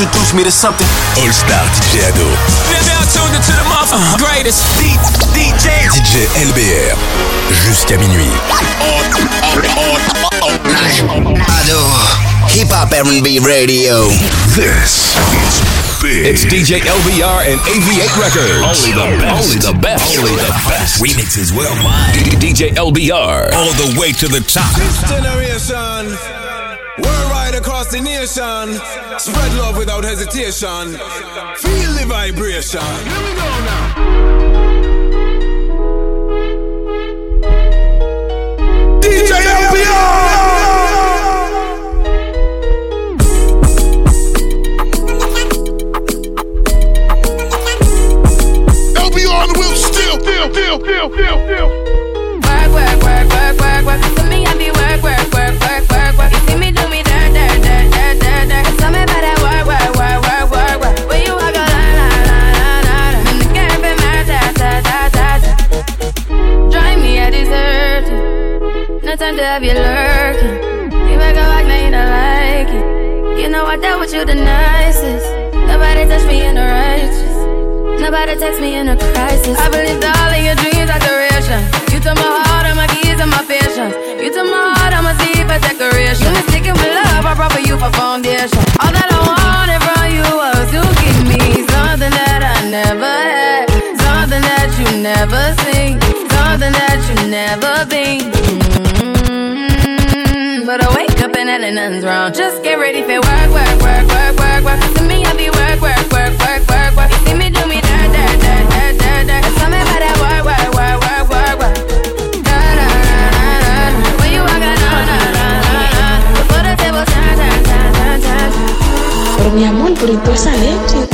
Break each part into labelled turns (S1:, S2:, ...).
S1: introduce me to something.
S2: All Star DJ Ado.
S3: Now tuned into the motherfucking uh-huh. greatest.
S1: DJ
S2: DJ LBR. Jusqu'à minuit.
S4: Ado. Hip Hop R&B Radio.
S2: This is big.
S5: It's DJ LBR and AV8 Records.
S2: Only the best.
S5: Only the best.
S2: Only the best.
S5: Remixes worldwide. DJ LBR.
S2: All the way to the top.
S6: This generation, worldwide across the nation, spread love without hesitation. Feel the vibration. Here we go now. DJ LBR.
S7: LBR on the wheel still,
S8: Time to have you lurking. You make a walk, now you don't like it. You know I dealt with you the nicest. Nobody touched me in the righteous. Nobody text me in a crisis. I believed all of your dreams are duration. You took my heart, all my keys, and my patience. You took my heart, I'ma see for decoration. You mistaken for love, I brought for you for foundation. All that I wanted from you was to give me something that I never had, something that you never seen, something that you never been. Mm-hmm. But I wake up and hell nothing's wrong. Just get ready for work, work, work, work, work, work. To me, I be work, work, work, work, work, work. You see me do me dirt, dirt, dirt, dirt, dirt, dirt. Tell me about that work, work, work, work, work, work. Da, da, da, da, da. You walk out, da, da, da, da, da. Before the table.
S9: Pero mi amor, por toda esa leche.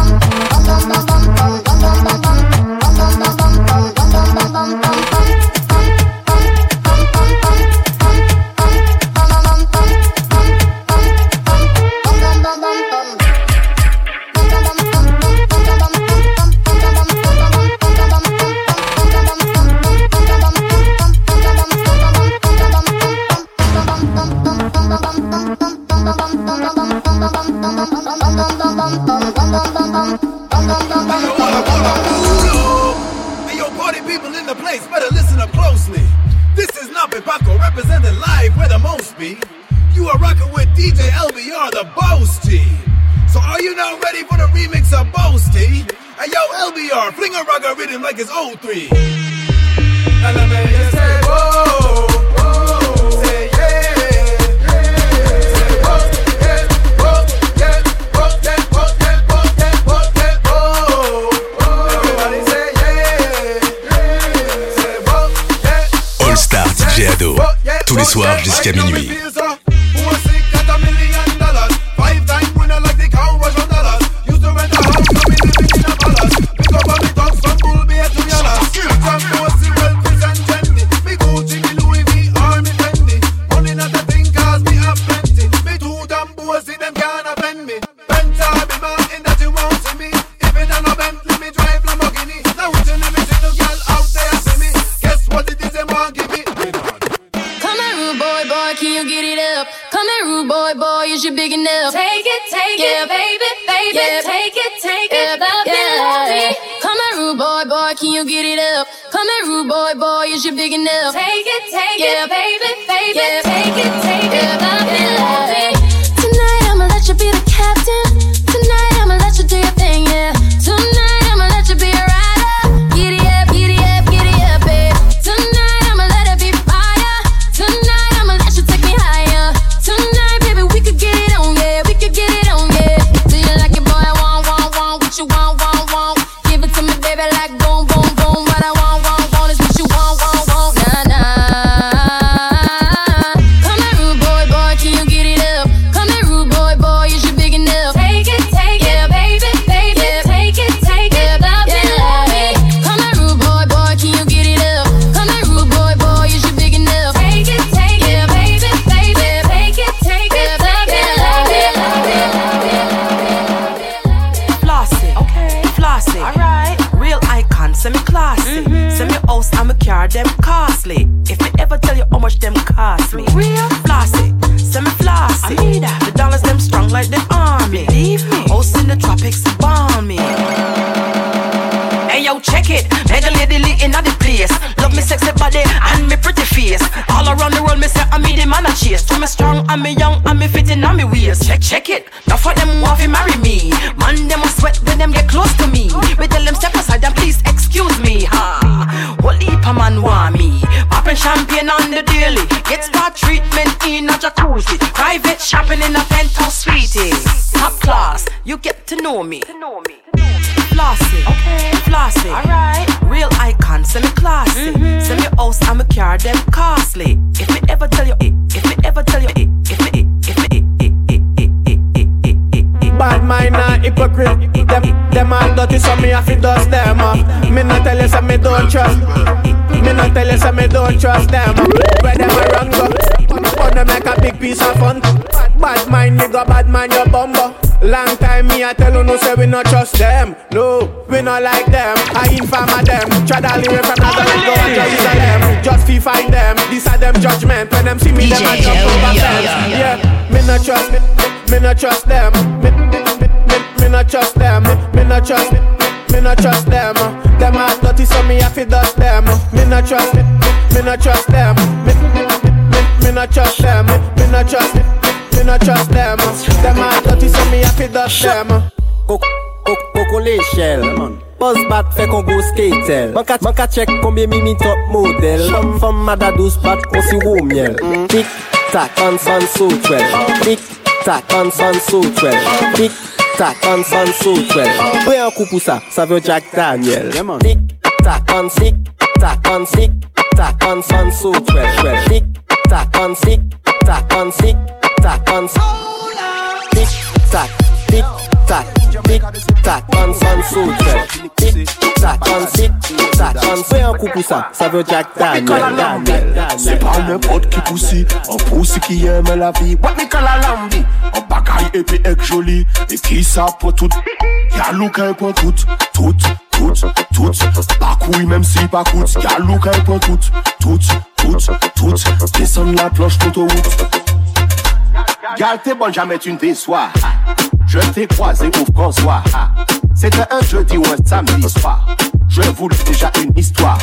S6: Say whoa, yeah.
S2: All Star DJ Ado. Tous les soirs jusqu'à minuit.
S6: It.
S10: Mega lady lit in the place. Love me sexy body and me pretty face. All around the world, me say I'm the man I chase. To me strong, I'm me young, I'm me fitting on me waist. Check, check it. Now for them want to marry me. Man, them sweat when them get close to me. We tell them step aside and please excuse me. Ha. What leap a man want me? Popping champagne on the daily. Get spa treatment in a jacuzzi. Private shopping in a penthouse suite. Top class, you get to know me. To know me. Flossy, okay. Flossy, alright. Real icon, semi classy. Mm-hmm. Semi house, I'm a car, them costly. If me ever tell you if me ever tell you it, if me if me
S11: Bad mind and hypocrite. Them, them all dirty, so me have to dust them. Uh. Me not tell you, so me don't trust. Me not tell you, so me don't trust them. Where them a run go? But them make a big piece of fun. Bad mind, nigga, bad mind, your bumbo. Long time me I tell you no say we not trust them. No, we not like them. I inform of them. Try to live from Nazareth go to Jerusalem Just fi find them. These are them judgment. When them see me them a jump over fence. Yeah, me not trust me, me not trust them. Me, me, me, me, me not trust them. Me, me not trust me, me not trust them Them are dirty so me have to dust them. Me not trust me, me not trust them. Me, me, me, me, not trust them. Me, me not trust me me not trust them. Them are dirty, so me happy dust them.
S12: Coco l'échelle Buzz bat fait qu'on go skatel Man ka, man ka check combien mimi top model Femme femme mada douce bat on si wou miel. Tic tac on son so twel Tic tac on son so twel Tic tac on son so twel Pre un coup pour ça, ça veut Jack Daniel. Tic tac on tic tac on tic tac on son so twel Tic tac on tic tac on tic tac on Tic tac, tic tac, tic tac sit, tat, an san sotre Tik, tat, an sit, tat, an fè an kou pousa Sa vè jak Daniel, Daniel
S13: Se pa nèpot ki pousi, an pousi ki yèmè la vi Wè mi kala lambi, an bagay epi ek joli E ki sa pou tout, yalou kè pou tout, tout Tout, tout, bakouy menm si bakout Yalou kèy pou tout, tout, tout, tout Desan la ploche tout ou tout Gal t'es bonne, jamais tu ne déçois. Je t'ai croisé au François. C'était un jeudi ou un samedi soir. Je voulais déjà une histoire.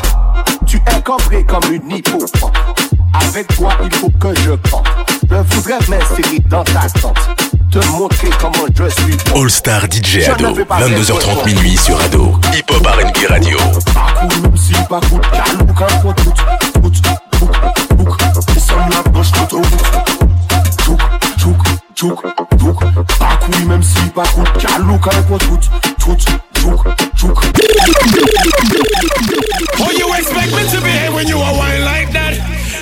S13: Tu es cambré comme une hippo. Avec toi, il faut que je compte. Je voudrais m'insérer dans ta tente. Te montrer comment je suis. bon.
S2: All Star DJ
S13: Je
S2: Ado,
S13: ne vais pas
S2: 22h30
S13: faire
S2: minuit sur Ado. Hip Hop R&B Radio.
S13: Pas coûte. Gal chouk, chouk, chouk. Parcours même si pas coûte. Gal look un pour tout. Tout, chouk, chouk.
S14: Oh, you expect me to behave when you are wine like that?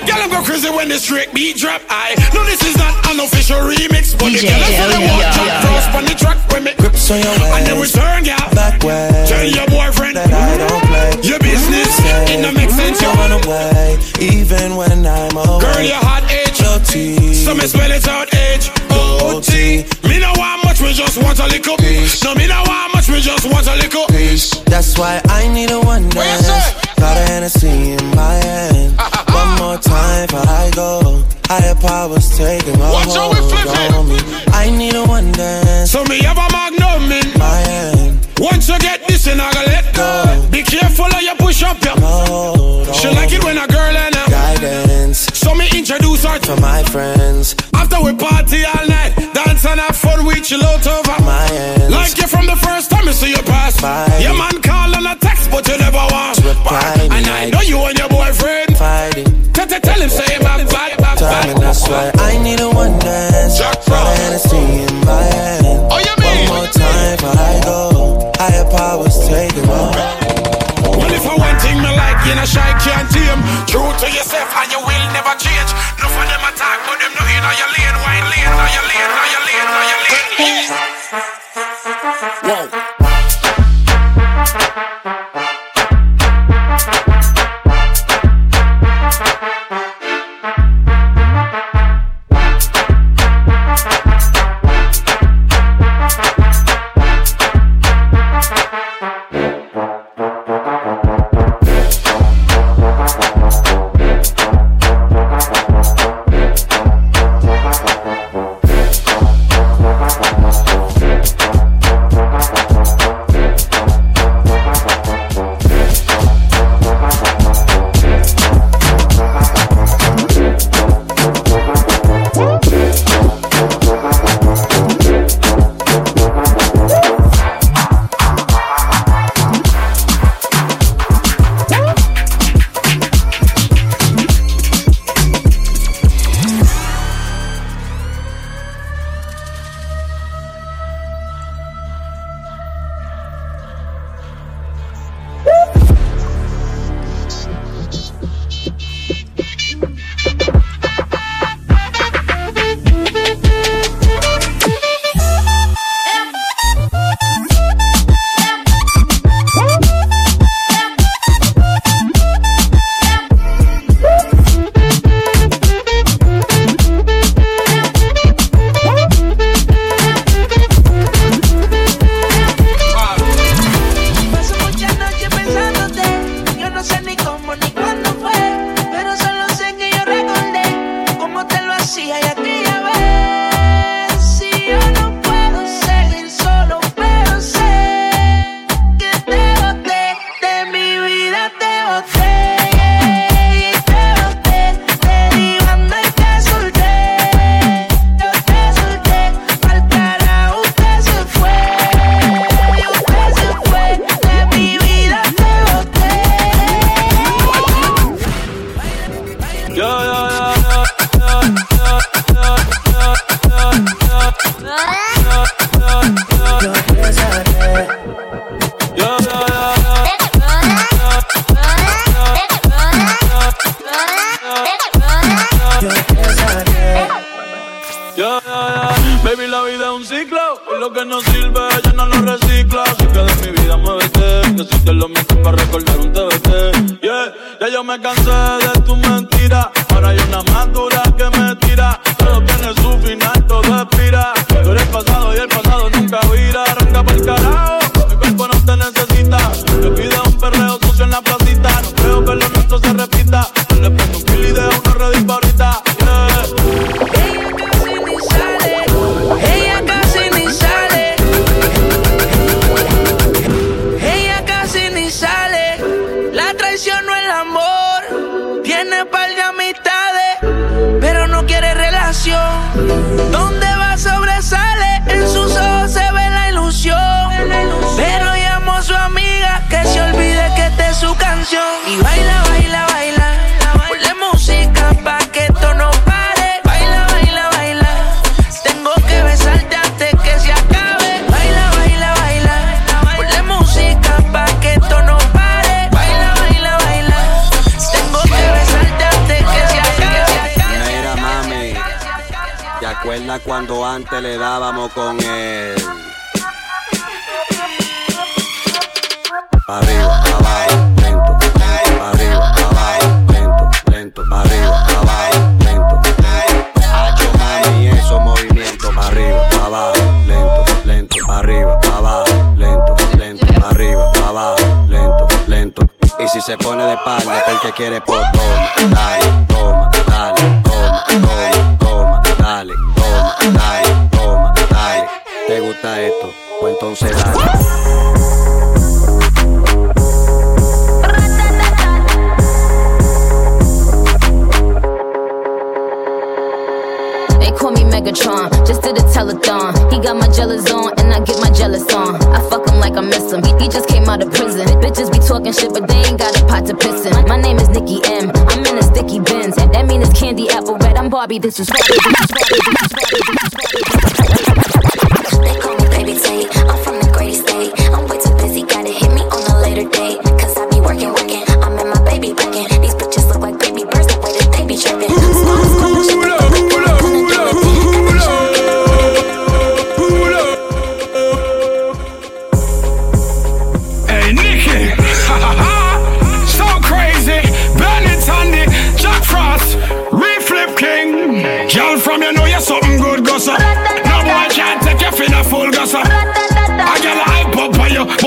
S14: Girl, I'm go crazy when the straight beat drop. I know this is not an official remix, but the
S15: DJ
S14: girl is the one
S15: Elliot.
S14: jump cross on the track when me grips on your and then return, girl.
S15: Back way.
S14: Tell your boyfriend
S15: that I don't play.
S14: your business. It don't make sense, you
S15: Don't run away, even when I'm away.
S14: Girl, your hot age.
S15: Guilty.
S14: So me spell it out H O T. Me know how much me just want a little.
S15: Peace.
S14: No, me know how much me just want a little.
S15: Peace. That's why I need a one dance. Got a Hennessy in my hand. One more time before I go. Higher powers taking a
S14: Watch
S15: hold on me. I need a one dance.
S14: So me have a magnum in
S15: my hand.
S14: Once you get this, and I gotta let go. Be careful how you push up.
S15: Hold
S14: She like it when a girl and a
S15: guidance
S14: So me introduce her
S15: to my friends.
S14: After we party all night and have fun, we chill out over
S15: My hands.
S14: Like you from the first time you see you pass
S15: Fight.
S14: Your man call on a text but you never want
S15: Reply me
S14: And I know you and your boyfriend
S15: Fighting.
S14: Tell, him say bad, bad, bad,
S15: time and that's why I need a one dance.
S14: Jack Frost.
S15: Hennessy in my hand.
S14: Oh, you
S15: One
S14: mean?
S15: more time before I go. Higher powers taking over.
S14: Well if I one thing me like you know shy can't tame True to yourself and you will never change No for them attack but them not in your lane Wine lane, on your lane, your on your lane Whoa
S16: ¿te
S17: acuerdas cuando antes le dábamos con él? Pa' arriba, pa' abajo, lento, pa' arriba, abajo, lento, lento, arriba, abajo, lento. Hacho, mami, esos movimientos, pa' arriba, pa' abajo, lento, lento, pa' arriba, pa' abajo, lento, lento, pa' arriba, pa' abajo, lento, lento. Y si se pone de espalda, porque quiere por toma, dale, toma, dale, toma, toma, ¿Te esto? Pues entonces dale.
S18: Just did a telethon. He got my jealous on, and I get my jealous on. I fuck him like I miss him. He, he just came out of prison. Bitches be talking shit, but they ain't got a pot to piss in. My name is Nikki M. I'm in a sticky bins. That mean it's candy apple red. I'm Barbie. This is Barbie. This is Barbie. This is Barbie. This is Barbie.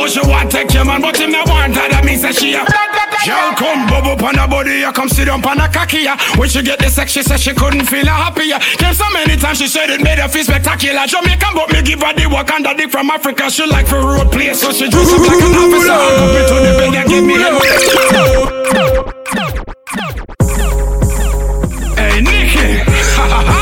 S14: She want take your man, but him not want her. That means that she a. Girl come bubble up on her body, you come sit down on her cocky. ya. When she get the sex, she said she couldn't feel her happier. Came so many times she said it made her feel spectacular. Jamaican, but me give her the work and the dick from Africa. She like for road play, so she dress up like an officer. Come me to the bed and give me head. Hey, Nikki. so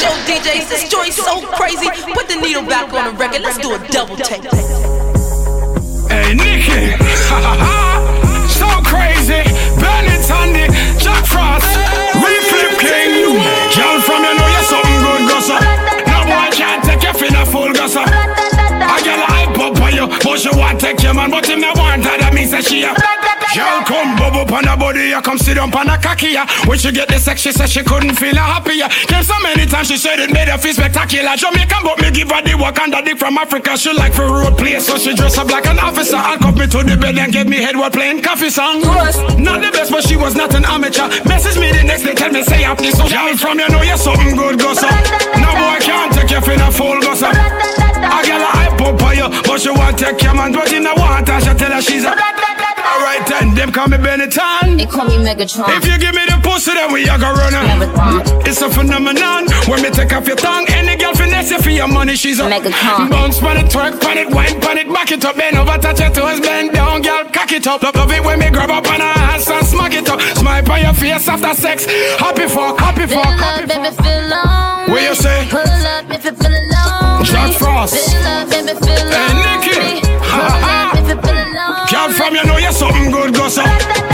S19: show DJs, this joint's so crazy. Put the needle back on the record. Let's do a double take.
S14: Hey, Nikki. so crazy. Bennett Sandy, Jack Frost, Reflip King. Girl from you know you're something good, gossa. No boy can't take you for the full gossa. You, but she want take your man, but him not want her. That means that she uh, a. Girl come bubble up on her body, you come sit down on her cocky. ya. When she get the sex, she said she couldn't feel her happier. Came so many times she said it made her feel spectacular. Jamaican, but me give her the work and the dick from Africa. She like for road play, so she dress up like an officer. And cup me to the bed and give me head while playing coffee song. Not the best, but she was not an amateur. Message me the next day, tell me say happy. So girl from you know you're something good, gossa. No boy can't take you for the full gossa. A girl I pop on you, but she want take your man, but you know want her. She tell her she's a. Alright then, them call me Benetton.
S18: They call me Megatron.
S14: If you give me the pussy, then we are gonna run her. It's a phenomenon. When me take off your tongue, any girl finesse you for your money, she's a
S18: Megacon.
S14: Bounce pan it, twerk pan it, wine pan it, back it up, bend over, touch your toes, bend down, girl, cock it up. Love, love it when me grab up on her ass and smack it up. Smile on your face after sex. Happy fuck, happy
S18: Feel
S14: fuck,
S18: love,
S14: happy
S18: baby, feel lonely.
S14: What you say?
S18: Pull up if you feel alone.
S14: Jack Frost.
S18: Feel love, baby, feel lonely.
S14: Hey, Nikki.
S18: Up if
S14: Girl from you know you're something good, gossa.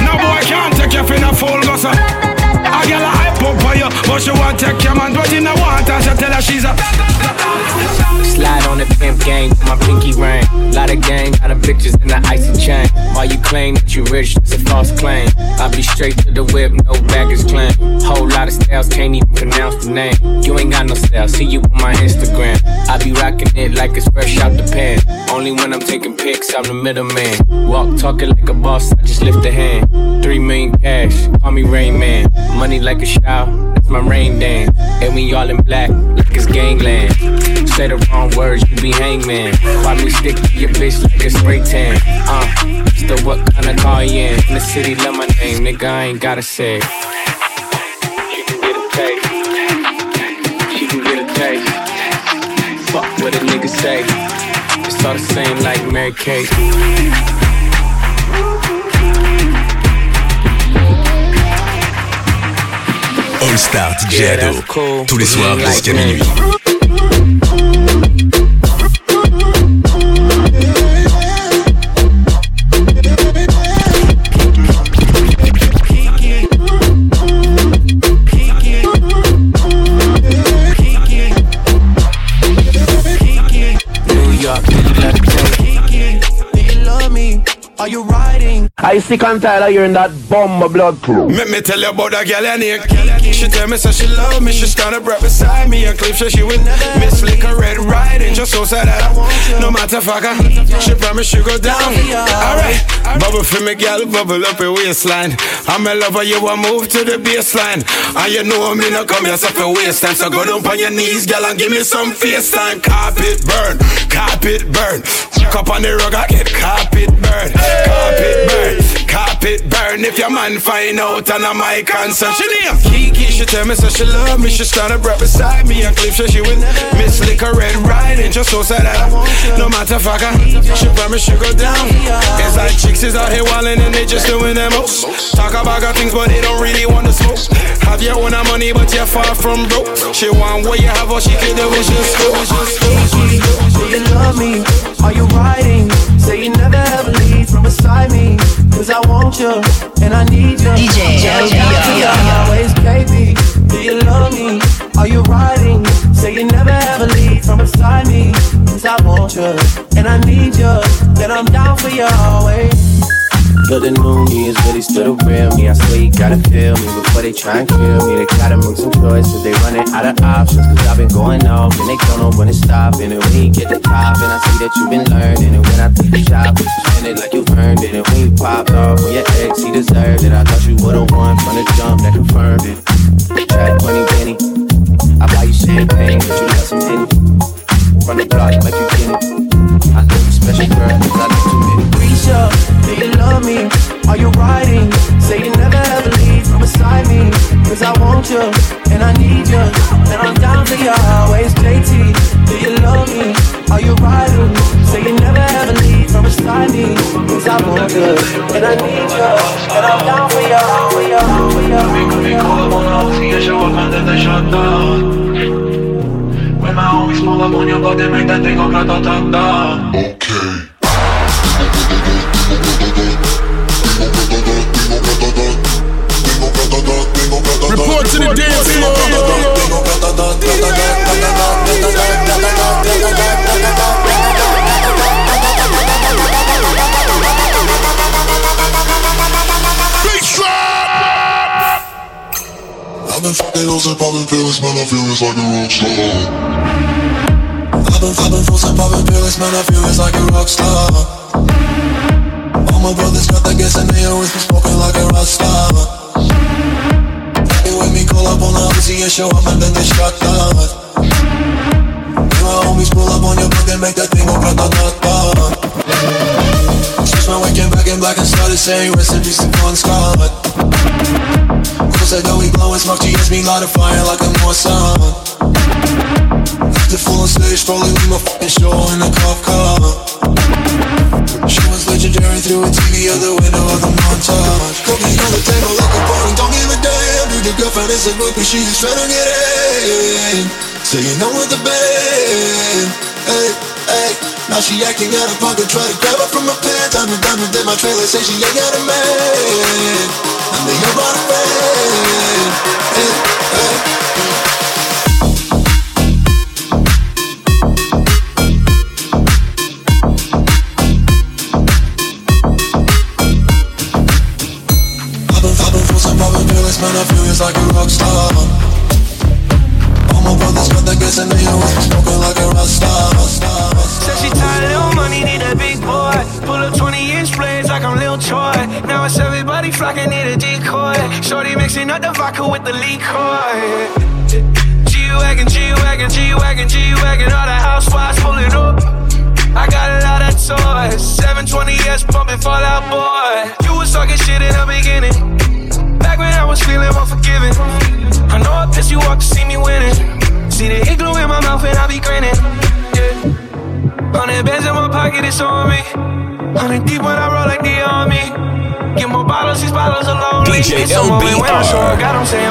S14: No boy can't take you for the full gossa. A girl I pop on you, but she want take your man, but in the want her, so tell her she's a.
S20: Slide on the pimp gang my pinky ring. Lot of gang, lot of bitches in the icy chain. While you claim that you rich, that's a false claim. I be straight to the whip, no baggage claim. Whole lot of styles, can't even pronounce the name. You ain't got no style, see you on my Instagram. I be rocking it like it's fresh out the pan. Only when I'm taking pics, I'm the middleman. Walk talking like a boss, I just lift a hand. Three million cash, call me Rain Man. Money like a shower, that's my rain dance. And we all in black, like it's gangland. Say the wrong words, you be hangman. Why me stick to your bitch like a spray tan? Uh, still what kind of car you in? In the city, love my name, nigga, I ain't gotta say. She can get a taste. She can get a taste. Fuck what a nigga say. It's all the same like Mary Kate.
S5: All Star DJ
S20: Yeah, cool.
S5: Tous les soirs jusqu'à minuit.
S21: You riding?
S4: I sick and tired of hearing that bomb blood crew.
S14: Make me tell you about that girl I need. She tell me so she love me, she's stand up right beside me and clip so she would miss liquor so sad that no matter fucker. She promise she go down. Alright, bubble for me, girl, bubble up your waistline. I'm a lover, you want move to the baseline. And you know me no come so for waste time. So go down on your knees, girl, and give me some face time. Carpet burn, carpet burn. Cup on the rug, I get carpet burn, carpet burn. Carpet burn if your man find out and I'm my concern. She name Kiki, she tell me so she love me. She stand up right beside me and clip so she with Miss Liquor Red riding just so sad that I- no matter fucker. She promise she go down. It's like chicks is out here wildin' and they just doing their most. Talk about got things but they don't really want to smoke. Have your own money but you're far from broke. She want what you have or she could do is just go. Just go.
S21: Do you love me? Are you riding? Say you never ever leave from beside me. Cause I want you and I need you.
S22: DJ LBR.
S21: Always, baby. Do you love me? Are you riding? Say you never ever leave from beside me. Cause I want you and I need you. Then I'm down for you always.
S23: But the new me is really still the real me. I swear you gotta feel me before they try and kill me. They gotta make some choices. They running out of options. Cause I've been going off and they don't know when it's stopping. And when you get the top, and I see that you've been learning. And when I take the shot, you spend it like you earned it. And when you popped off with your ex, he deserved it. I thought you would've won from the jump that confirmed it. Track 20 penny. I buy you champagne, but you love some Henny. Run the block like you get it. I you special girl, cause I love too many.
S21: Risha, do you love me? Are you riding? Say you never ever leave from beside me. Cause I want you and I need you. And I'm down for you always, JT. Do you love me? Are you riding? Say you never ever leave from beside me. Cause I want you and I need you. And I'm down for you, for you, for you.
S24: Baby, call up on the see show up and then they shut down. When my homies pull up on your block, they make that thing go grata-ta-ta. Okay.
S25: To the dance floor.
S7: I've been fucking hoes and popping pills, man, I feel it's like a rock star. I've been, I've been forcing popping pills, man, I feel it's like a rock star. All my brothers got that gas and they always been smoking like a rock star. Up on the Uzi and show up and then they shut down. My homies pull up on your block and make that thing go grata-ta-ta. Switch my waking back in black and started saying recipes to Bon Scott. Cause I know we blowing smoke, GS me light a fire like a North Sun. The full on stage, probably with my fucking show in a cop car. She was legendary through a TV out the window of the montage. Cooking on the table like a party, don't give a damn. Dude, your girlfriend is a groupie, she just tryna get in. So you know with the band, hey, hey. Now she acting out of pocket, try to grab her from my pants. I'm a diamond in my trailer, say she ain't got a man. I'm the your body fan. Hey, hey.
S26: just
S7: like a rock star. All my brothers got that gas in me, smoking like a rock star.
S26: Said she tired, of little money, need a big boy. Pull up 20 inch blades like I'm Lil Troy. Now it's everybody flocking, need a decoy. Shorty mixing up the vodka with the liquor. G-Wagon, G-Wagon, G-Wagon, G-Wagon, all the housewives pulling up. I got a lot of toys, 720S bumping Fall Out Boy. You was talking shit in the beginning. Back when I was feeling unforgiving. I know I pissed you off to see me winning. See the igloo in my mouth and I be grinning. Yeah. Hundred bands in my pocket, it's on me. Hundred deep when I roll like the army. Get more bottles, these bottles alone.
S5: DJ
S26: It's so when I show
S5: LBR.
S26: I got 'em saying.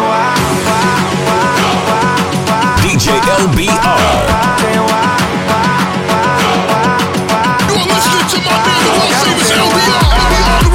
S5: DJ LBR.
S25: You're listening to my man, the world famous LBR. LBR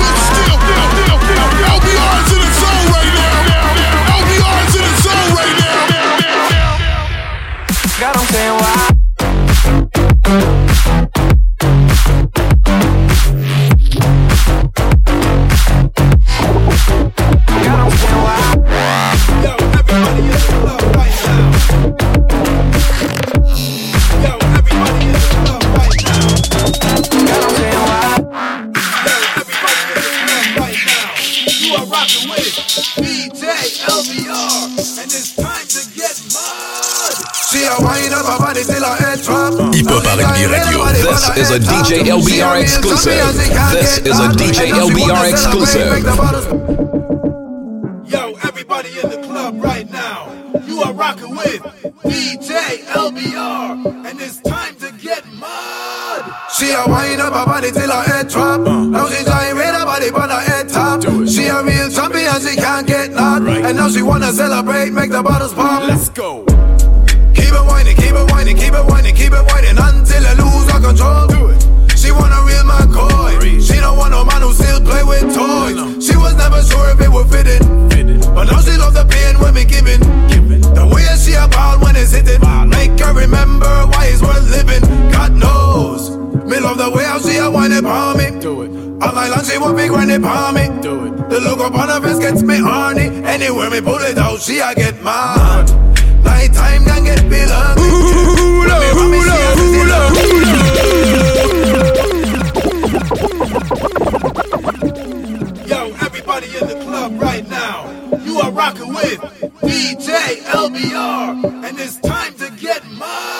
S5: Hip Hop R&B Radio. This is a DJ LBR exclusive. This is a DJ LBR exclusive.
S6: Yo, everybody in the club right now, you are rocking with DJ LBR, and it's time to get mud.
S27: She a wind up her body till her head drop. Now she trying with her body on her head top. She a real champion, she can't get knocked. And now she wanna celebrate, make the bottles pop. Let's go. It's worth living. God knows. Me love the way how she a whine it on me. Do it. All night long she want me grind it on me. Do it. The look up on her face gets me horny. Anywhere me pull it out, she a get mad. Nighttime can get feel hungry. When me want me, she a sit
S6: Yo, everybody in the club right now, you are rocking with DJ LBR, and it's time to get mud.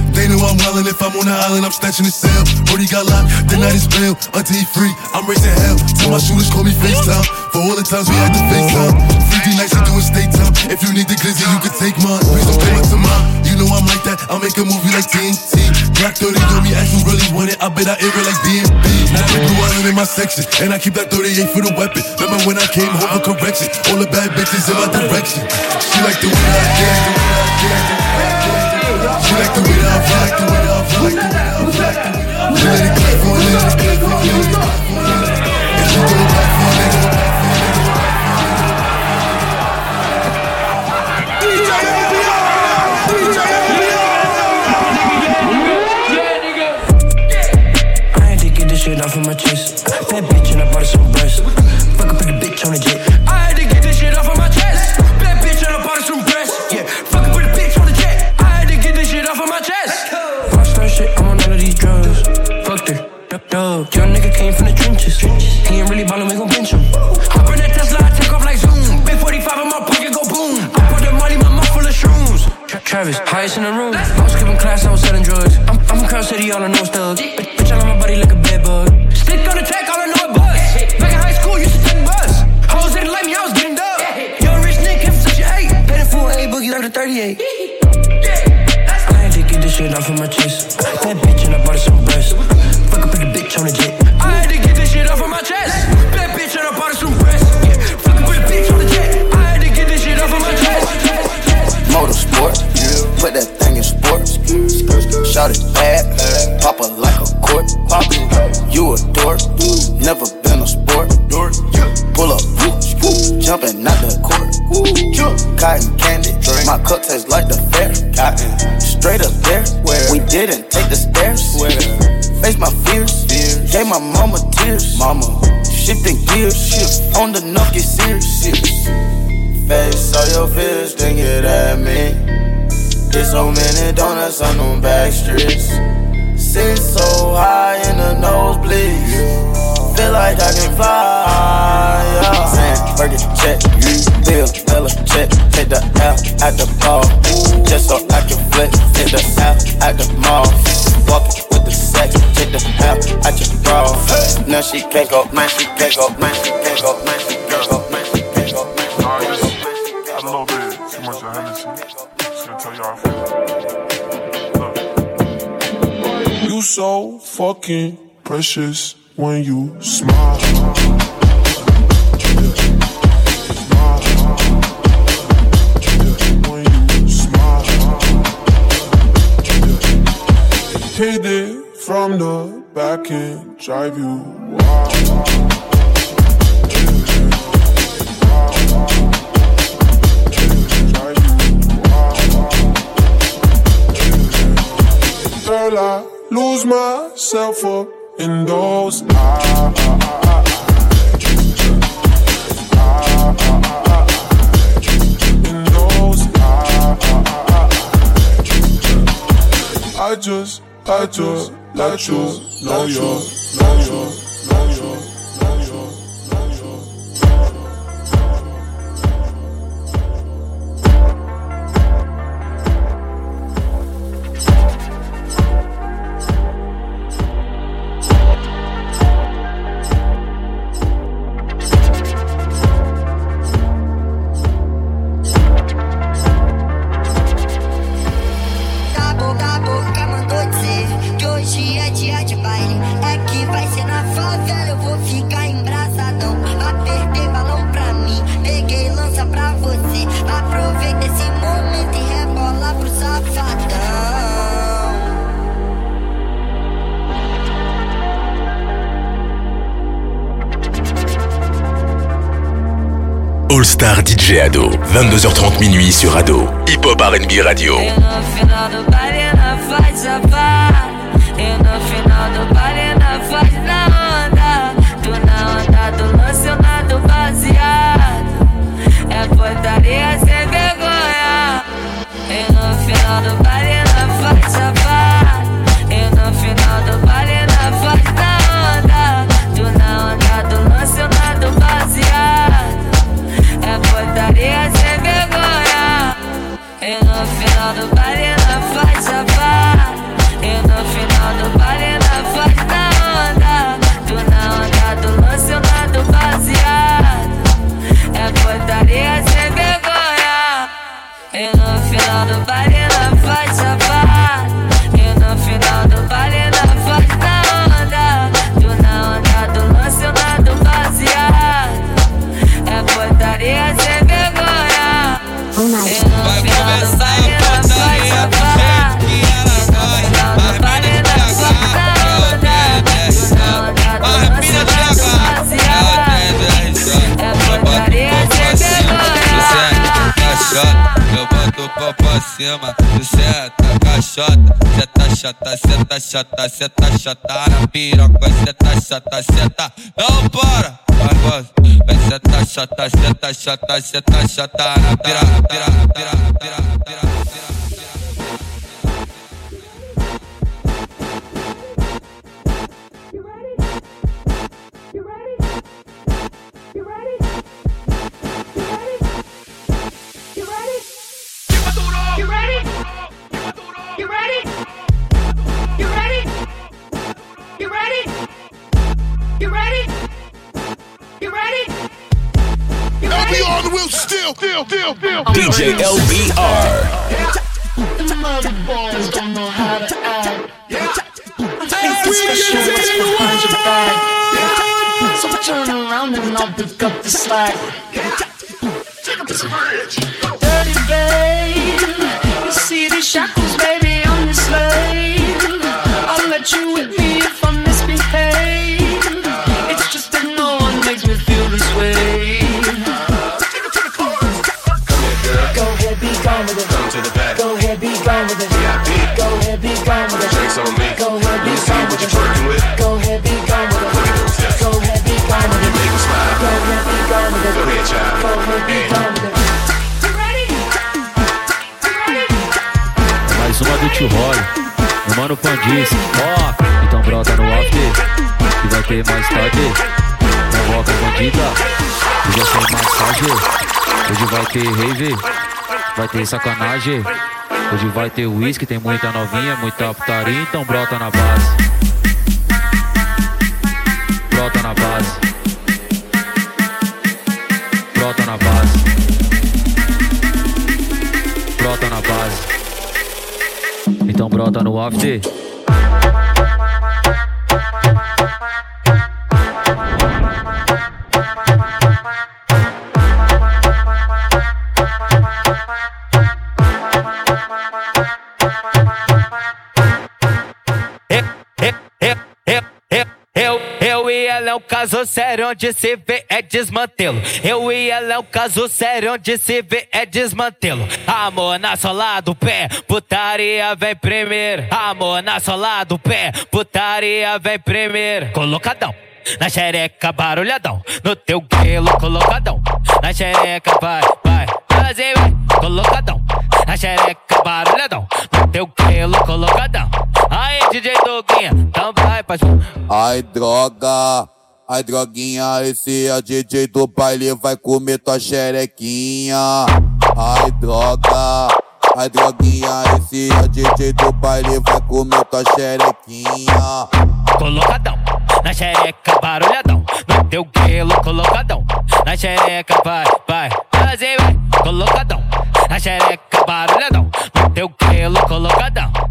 S27: they know I'm wildin' if I'm on the island, I'm snatching the cell. Brody got locked, the night is bail. Until he free, I'm raising hell. Tell my shooters call me FaceTime. For all the times we had to FaceTime. 3D nights, we doing state time. If you need the glizzy, you can take mine. Please don't play my to mine. You know I'm like that, I'll make a movie like TNT. Black 30 on me, ask who really want it. I bet I air it like DMB. Now the blue island in my section, and I keep that 38 for the weapon. Remember when I came home for correction? All the bad bitches in my direction. She like the way I get, the way I get, the way I get. She like the way that the way the way rock. Let it a nigga, let it for a let it a nigga. And
S28: dog. Young nigga came from the trenches. He ain't really ballin', we gon' bench him. Hop in that Tesla, I take off like zoom. Big 45 in my pocket, go boom. I put the money, my mouth full of shrooms. Tra- Travis, highest in the room. I was skipping class, I was selling drugs. I'm, I'm from Crown City, all I know is thugs. Bitch, I love my body like a bed bug. Stick on the tech, all I know is buzz. Back in high school, used to take bus. Hoes didn't like me, I was getting dub. Yo, rich nigga, came from such an eight. Paid a full A boogie like a 38. I had to get this shit off of my chest. Mama shifting gears, shift on the knock, get serious. Face all your fears, then get at me. Get so many donuts on them back streets. Sit so high in the nose nosebleeds. Feel like I can fly. Yeah. Saying, Fergie, check, Bill, Bella, check. Take the L at the ball. Just so I can flex. Take the L at the mall. Walking L at your bra. Now she can't go, man, she can't go, man, she can't go, man, she can't go, man, she can't go.
S25: Just. You so fucking precious when you smile. Back and drive you wild. Girl, I lose myself up in those eyes. Those eyes. I just, I just let you
S2: Star DJ Ado, 22h30 minuit sur Ado, Hip Hop RB Radio.
S29: cima, você tá cachota, cê tá chata, cê tá chata, cê tá chata na piroca, cê tá chata, cê tá. Não para, mas você, cê tá chata, cê tá chata, cê tá chata na piroca, piroca, piroca, piroca, piroca.
S30: You ready? You ready? You ready? You ready? You ready? You ready?
S7: LBR on the wheel still, still, still, still.
S2: DJ LBR.
S30: The mother boys don't know how to act.
S7: Hey, we
S30: Especially
S7: get
S30: what's
S7: to you.
S30: behind your back. So turn around and I'll pick up the slack. Dirty shackles, baby, I'm your slave. I'll let you with me
S31: Do Tio Roy, meu mano Pandice, ó, então brota no after, que vai ter mais tarde, convoca bandida, hoje vai ser massagem, hoje vai ter rave, vai ter sacanagem, hoje vai ter whisky, tem muita novinha, muita putaria, então brota na base,
S32: Hat er noch AfD? Caso sério onde se vê é desmantelo. Eu e ela é um caso sério onde se vê é desmantelo. Amor na sola do pé, putaria vem primeiro. Amor na sola do pé, putaria vem primeiro. Colocadão. Na xereca, barulhadão. No teu grelo, colocadão. Na xereca, vai, vai. Fazer, vai. Colocadão. Na xereca, barulhadão. No teu grelo, colocadão. Aí, DJ Doguinha, então vai, parceiro.
S33: Ai droga, ai droguinha, esse é o DJ do baile, vai comer tua xerequinha. Ai droga, ai droguinha, esse é o DJ do baile, vai comer tua xerequinha.
S32: Colocadão, na xereca, barulhadão. No teu grelo, colocadão. Na xereca, vai, vai. Fazer, vai. Colocadão, na xereca, barulhadão. No teu grelo, colocadão.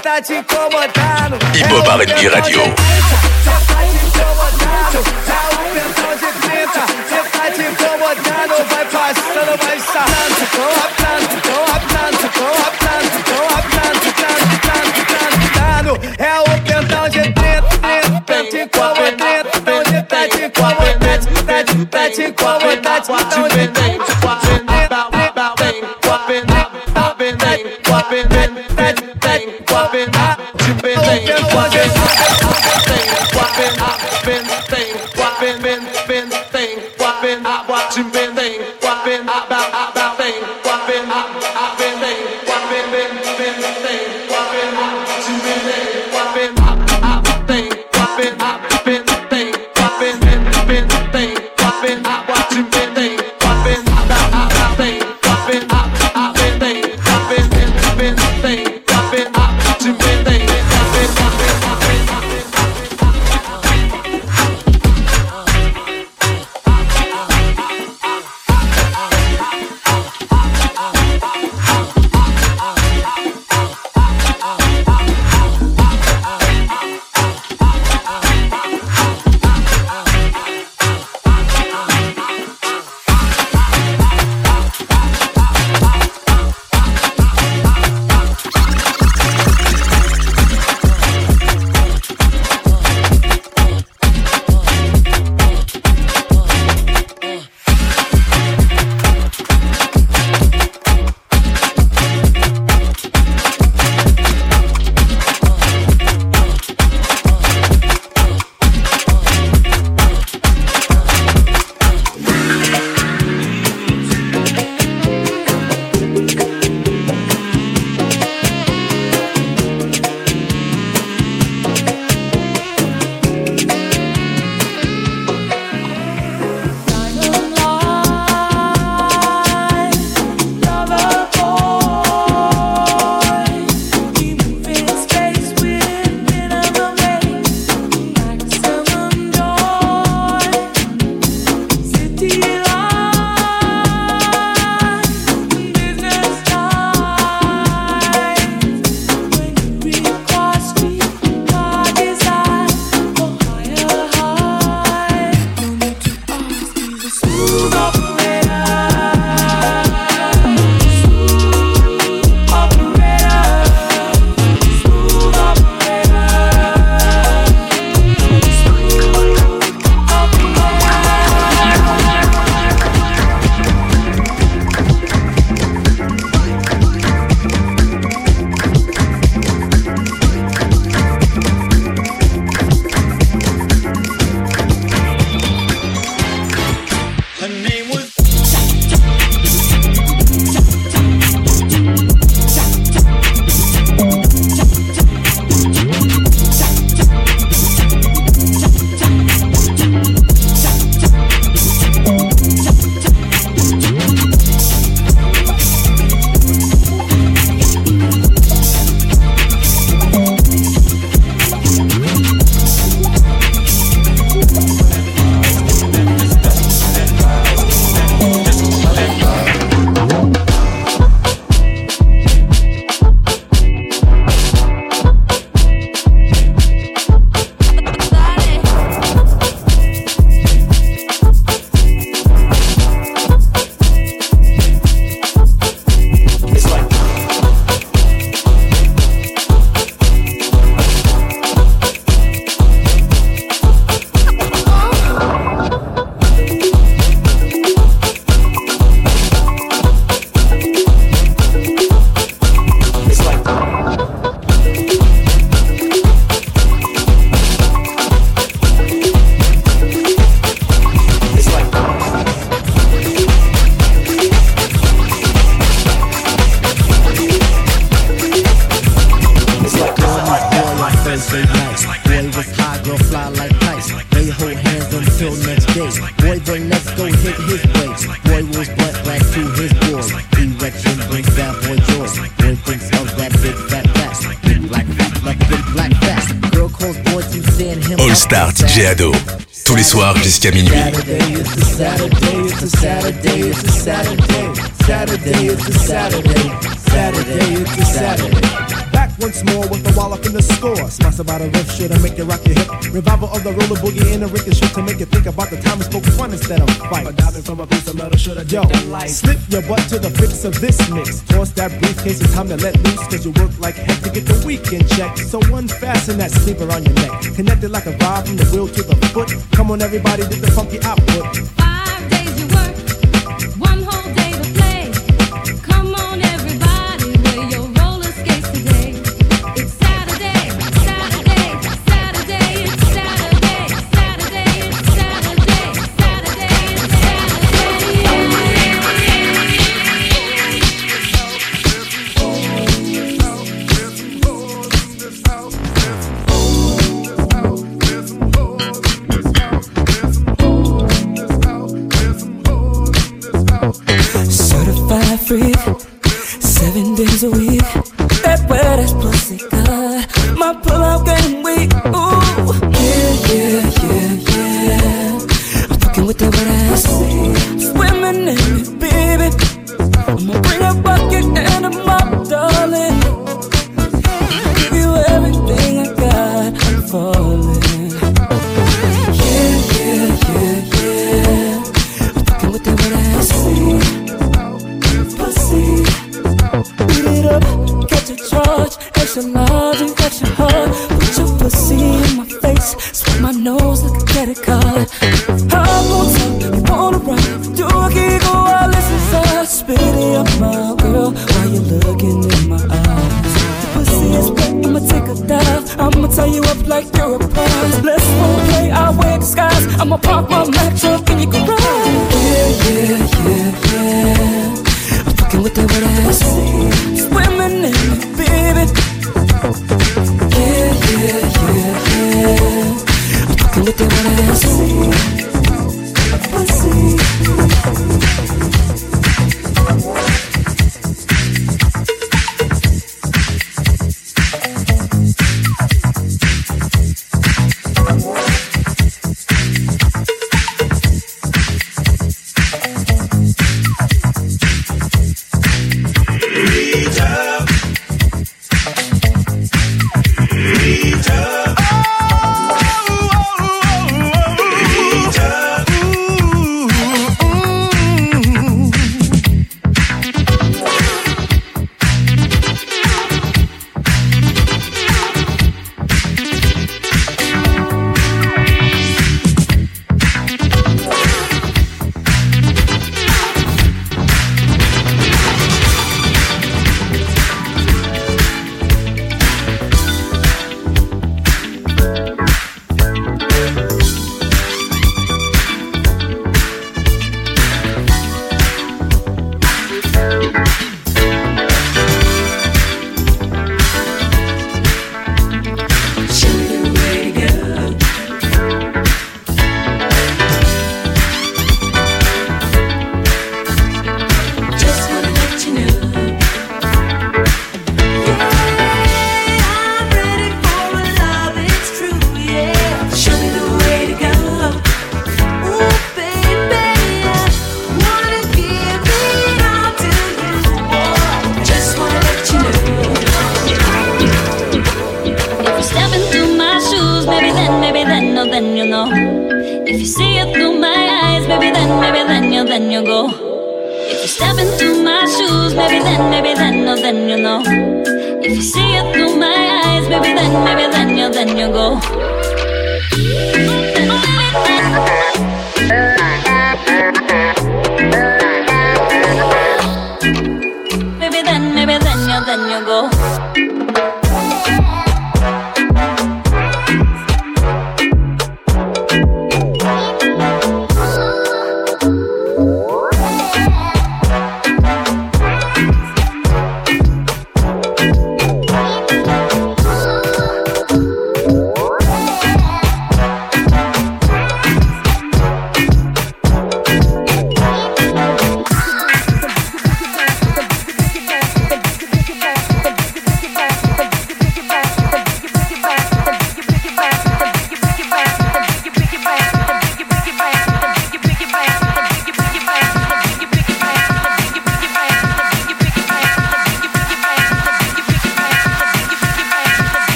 S11: tá te incomodando. Ibo Balemi Radio. Cê tá te incomodando, é o pentão de pinta. Cê tá te incomodando, vai passando, vai sarrando. Tô aplando, tô aplando, tô aplando, tô aplando, tô plano, tô plano. É o pentão de
S34: pinta, pente incomodante, pente incomodante, pente incomodante, pente incomodante. Fuck it. about a riff shit to make you rock your hip. Revival of the roller boogie in the ricochet to make you think about the time we spoke fun instead of fight. A diamond from a piece of metal should have Yo, slip your butt to the fix of this mix. Toss that briefcase, it's time to let loose, cause you work like heck to get the weekend check. So unfasten that sleeper on your neck. Connected like a rod from the wheel to the foot. Come on, everybody, get the funky output.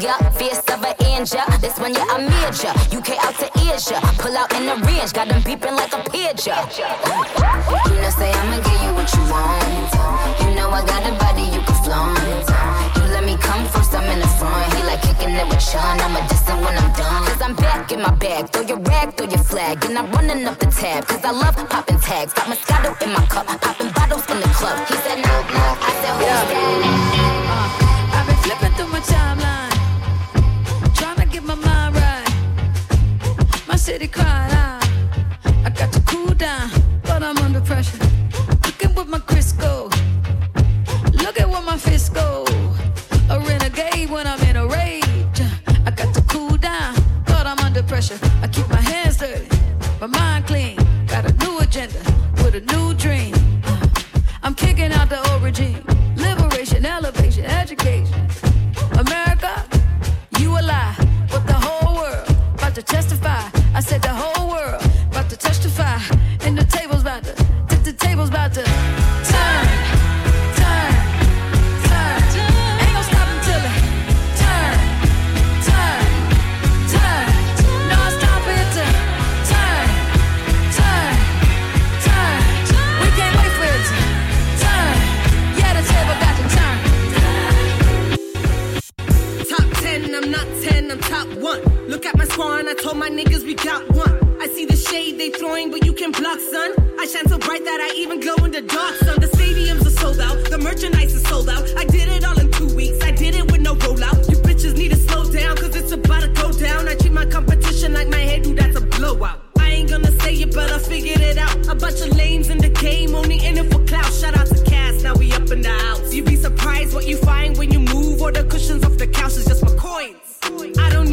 S18: Yeah. Fierce of an angel. This one, yeah, I'm major. UK out to Asia. Pull out in the range, got them beeping like a pigeon. You know, say I'ma give you what you want. You know I got a body you can flaunt. You let me come first, I'm in the front. He like kicking it with Sean. I'm a distant when I'm done. Cause I'm back in my bag. Throw your rag, throw your flag. And I'm running up the tab. Cause I love popping tags. Got Moscato in my cup. Popping bottles in the club. He said, no, no. I said, who's that?
S2: Uh, I've been flipping through my timeline, city cried out. I got to cool down, but I'm under pressure. Looking with my Crisco. Look at what my fist go. A renegade when I'm in a rage. I got to cool down, but I'm under pressure. I keep my hands dirty, my mind clean. Got a new agenda with a new dream. I'm kicking out the old regime. Liberation, elevation, education. America, you a lie, but the whole world about to testify.
S35: Told my niggas we got one. I see the shade they throwing, but you can block, son. I shine so bright that I even glow in the dark, son. The stadiums are sold out, the merchandise is sold out. I did it all in two weeks, I did it with no rollout. You bitches need to slow down, cause it's about to go down. I treat my competition like my head, dude, that's a blowout. I ain't gonna say it, but I figured it out. A bunch of lames in the game, only in it for clout. Shout out to Cass, now we up in the house. You be surprised what you find when you move, or the cushions off the couch is just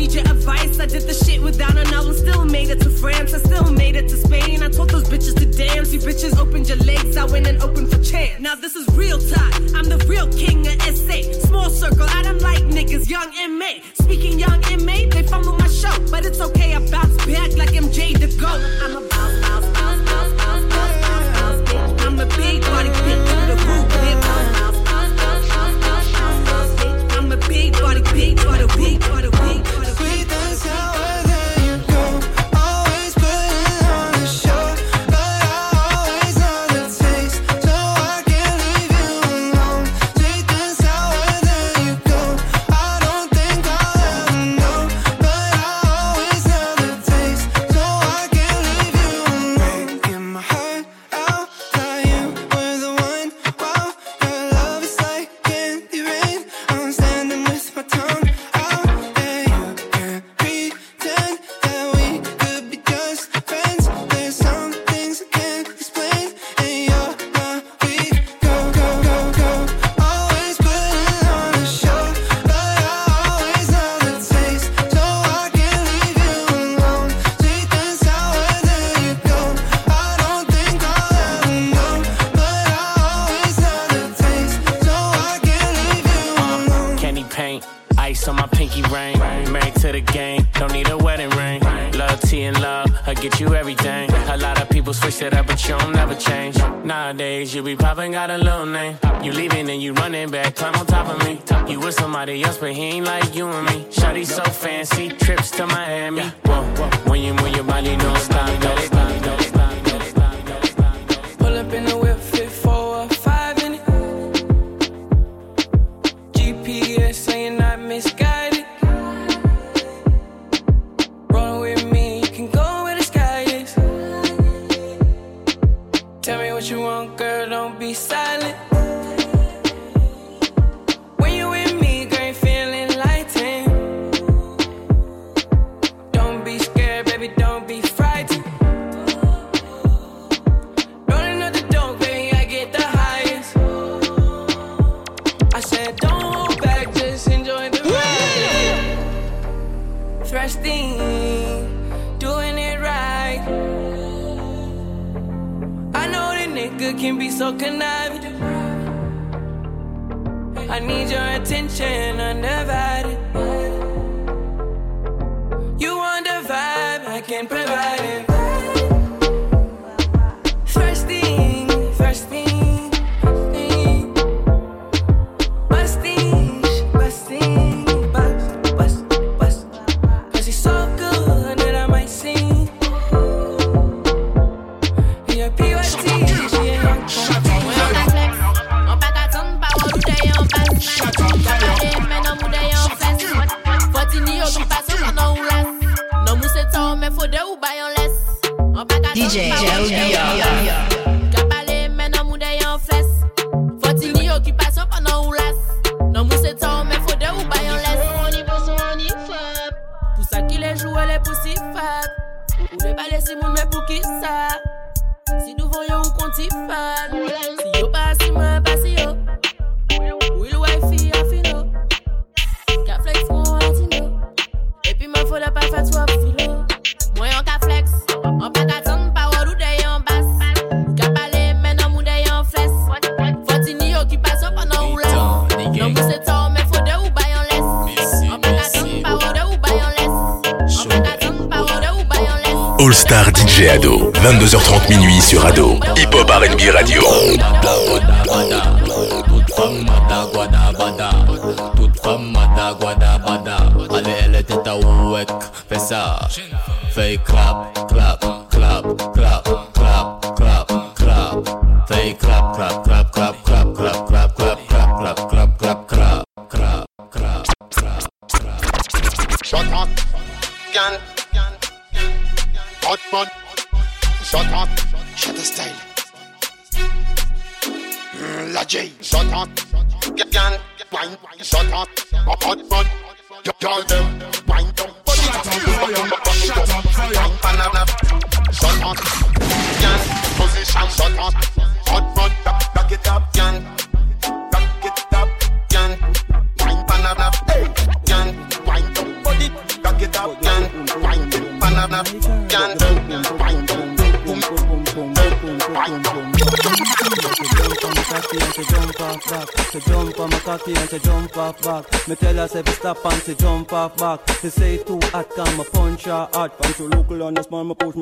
S35: need your advice. I did the shit without an album. Still made it to France. I still made it to Spain. I told those bitches to dance. You bitches opened your legs. I went and opened for chance. Now this is real talk. I'm the real king of SA. Small circle. I don't like niggas. Young MA. Speaking young MA, they fumble my show. But it's okay. I bounce back like MJ to go. I'm a bounce, bounce, bounce, bounce, bounce, bounce, bounce, bounce, bitch. I'm a big body bitch.
S36: Party peak, party peak, party peak, party
S2: peak.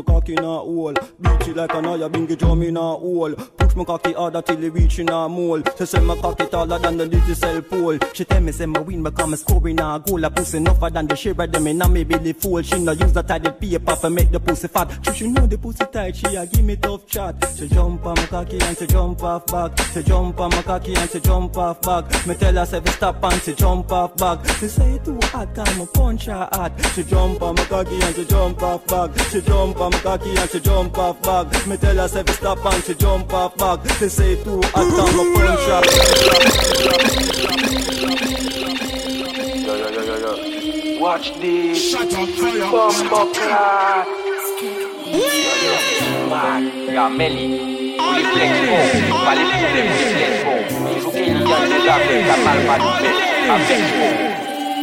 S2: cock in
S37: a
S38: hole. Beat it like an oil, bingy drum my cocky harder till it reach in her mole. She say my cocky taller than the little cell pole. She tell me say me win because me score in her goal. A pussy enougher than the share of them in a me belly full. She no use the tidy paper for make the pussy fat. She she know the pussy tight, she a give me tough chat. She jump on my cocky and she jump off back. She jump on my cocky and she jump off back. Me tell her say stop and she jump off back. She say too hot, can me punch her hot. She jump on my cocky and she jump off back. She jump on my cocky and she jump off back. Me tell her say stop and she jump off back. tag T'essayes tout à table, on prend une chape
S39: Yo yo yo yo yo. Watch this.
S40: Shut up, fire.
S39: Bombo clat Mad, ya meli. Ou li flex pou, pa li problem ou li flex pou Jou ke li yan de la flex, la mal pa di flex Apek pou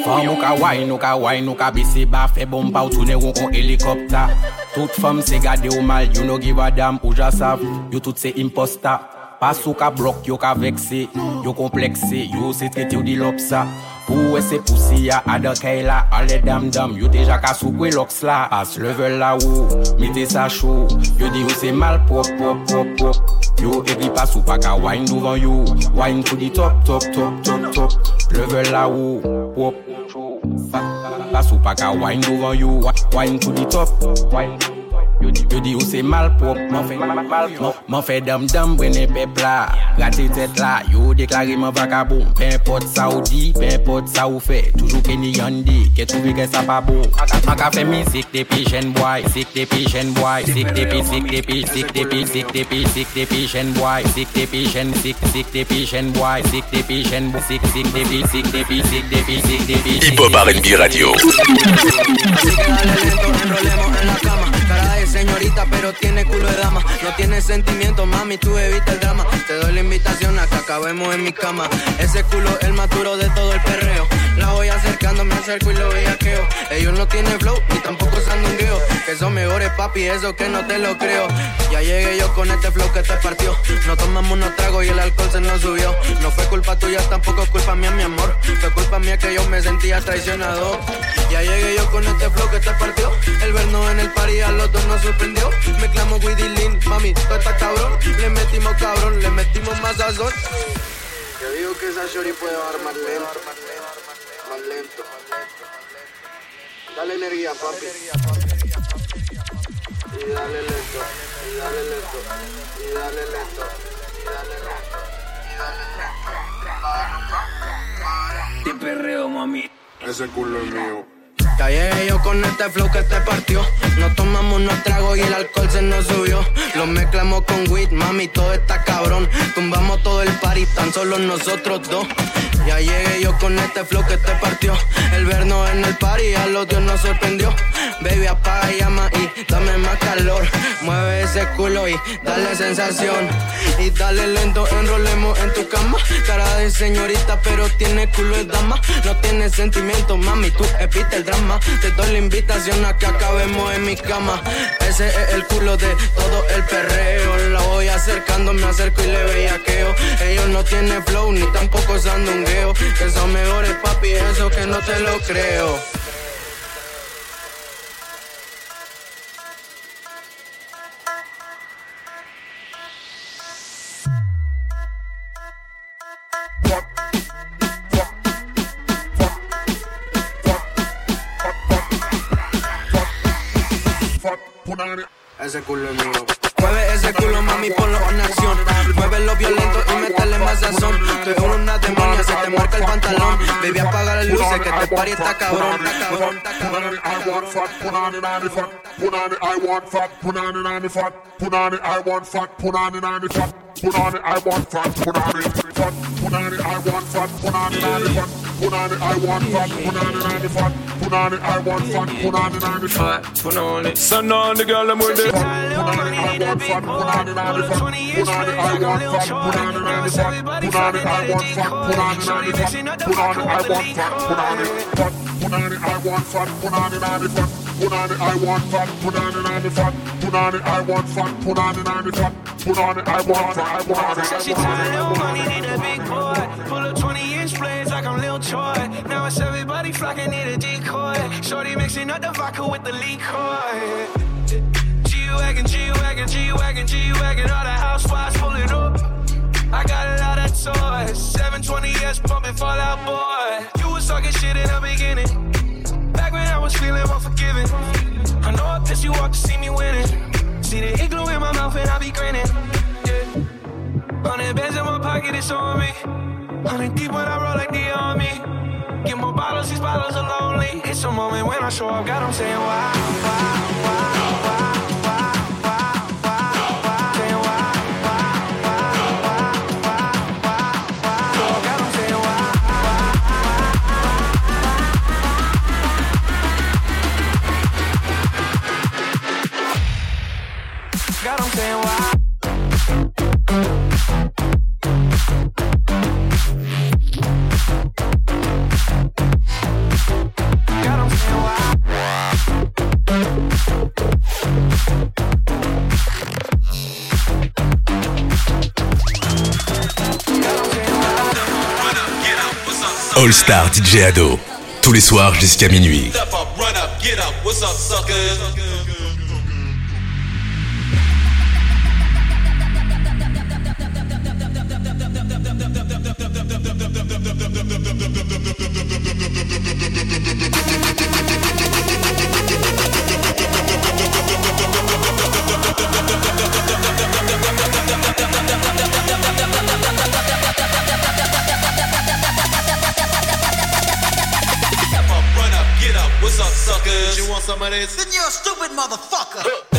S41: Fwa mou ka wine, nou ka wine, nou ka bisi ba Fe bomba ou toune wou kon helikopta. Tout fam se gade ou mal, you no give a dam ou ja sav. Yo tout se imposta Pas ou ka blok, yo ka vekse. Yo komplekse, yo se trete ou di lopsa. Pou we se pousi ya ada kay la Ale dam dam, yo deja ka sou kwe loks la As level la ou, mite sa chou. Yo di ou se mal pop pop pop pop. Yo evi pas ou pa ka wine douvan yo Wine pou di top top top top top. Level la ou, pop. Pass up a wine over you, wine to the top. Wine. Yo di, ou se mal pop Man fe, man, man fe dam dam Brene pepla Gate tet la Yo deklare man vagabond. Pen pot sa ou di Pen pot sa ou fe. Toujou ke ni yandi Ke trouve ke sa pa bon Man ka fe mizik depi jen boy Sik depi jen boy Sik depi, sik depi, sik depi, sik depi Sik depi jen boy Sik depi jen, sik, sik depi jen boy Sik depi jen, sik, sik depi, sik depi, sik depi, sik depi
S5: Hip Hop R&B Radio.
S38: enrolemos en la cama. Cara de señorita, pero tiene culo de dama. No tiene sentimiento, mami, tú evita el drama. Te doy la invitación a que acabemos en mi cama. Ese culo el más duro de todo el perreo.
S21: La voy acercando, me acerco y lo bellaqueo. Ellos no tienen flow ni tampoco sandungueo. Que son mejores, papi, eso que no te lo creo. Ya llegué yo con este flow que te partió. No tomamos unos tragos y el alcohol se nos subió. No fue culpa tuya, tampoco culpa mía, mi amor. Fue culpa mía que yo me sentía traicionado. Ya llegué yo con este flow que te partió. El verno en el party a los dos nos sorprendió. Me clamo Widdy Lin, mami, tú estás cabrón. Le metimos cabrón, le metimos más sazón. Yo digo que esa shorty puede lento. Dale energía, papi. Y dale lento. Y dale lento. Y dale lento. Y dale lento. Y dale lento.
S42: Te perreo, mami.
S28: Ese culo es mío.
S21: Ya llegué yo con este flow que te partió. No tomamos unos tragos y el alcohol se nos subió. Lo mezclamos con weed, mami, todo está cabrón. Tumbamos todo el party, tan solo nosotros dos. Ya llegué yo con este flow que te partió. El verno en el party a los dios nos sorprendió. Baby, apaga y llama y dame más calor. Mueve ese culo y dale sensación. Y dale lento, enrolemos en tu cama. Cara de señorita, pero tiene culo de dama. No tiene sentimiento, mami, tú evita el drama. Te doy la invitación a que acabemos en mi cama. Ese es el culo de todo el perreo. La voy acercando, me acerco y le bellaqueo. Ellos no tienen flow ni tampoco sandungueo. Que son mejores, papi, eso que no te lo creo. Ese culo mío. Mueve ese culo, mami, ponlo en acción. Muévelo violento y métele más sazón. Tú eres una demonia, se te marca el pantalón. Baby, apaga las luces, que te pari está cabrón. Cabrón.
S28: I want put on it on the fat. Put on it, I want fat, put on it on the fat. Put on it, I want fat, put on it on the fat. Put on it, I want fat, put on it fat. Put on it, I want fat, put on it on the fat. Put on it, I want fat, put on it on the fat. Put on it, I want fat, put on it on the fat.
S42: Put on it. Send on the girl, I'm with it.
S28: Put on it, I want fat, put on it on the fat. Put on it, I want fat, put on it on the fat. Put on it, I want fat, put on it on the fat. Put on it, I want fat, put on it fat. Put on it, I want fat, put on it on the fat. Put on it, I want fat, put on it the fat. Put on it, I want fat, put on it the fat. Put on it, I want fat, I want it.
S26: She tired of money, need a big boy. Pull up 20 inch blades like I'm Lil Troy. Now it's everybody flocking, need a decoy. Shorty mixing up the vodka with the liquor. G-Wagon, G-Wagon, G-Wagon, G-Wagon. All the housewives pulling up. I got a lot of toys. 720S pumping Fall Out Boy. You was talking shit in the beginning. Back when I was feeling unforgiving. I know I pissed you off to see me winning. See the igloo in my mouth and I be grinning. Yeah. Hundred bands in my pocket, it's on me. Hundred deep when I roll like the army. Get more bottles, these bottles are lonely. It's a moment when I show up, God, I'm saying wow, wow, wow.
S5: All Star DJ Ado. Tous les soirs jusqu'à minuit.
S35: What's up, suckers? You want some of this? Then you're a stupid motherfucker.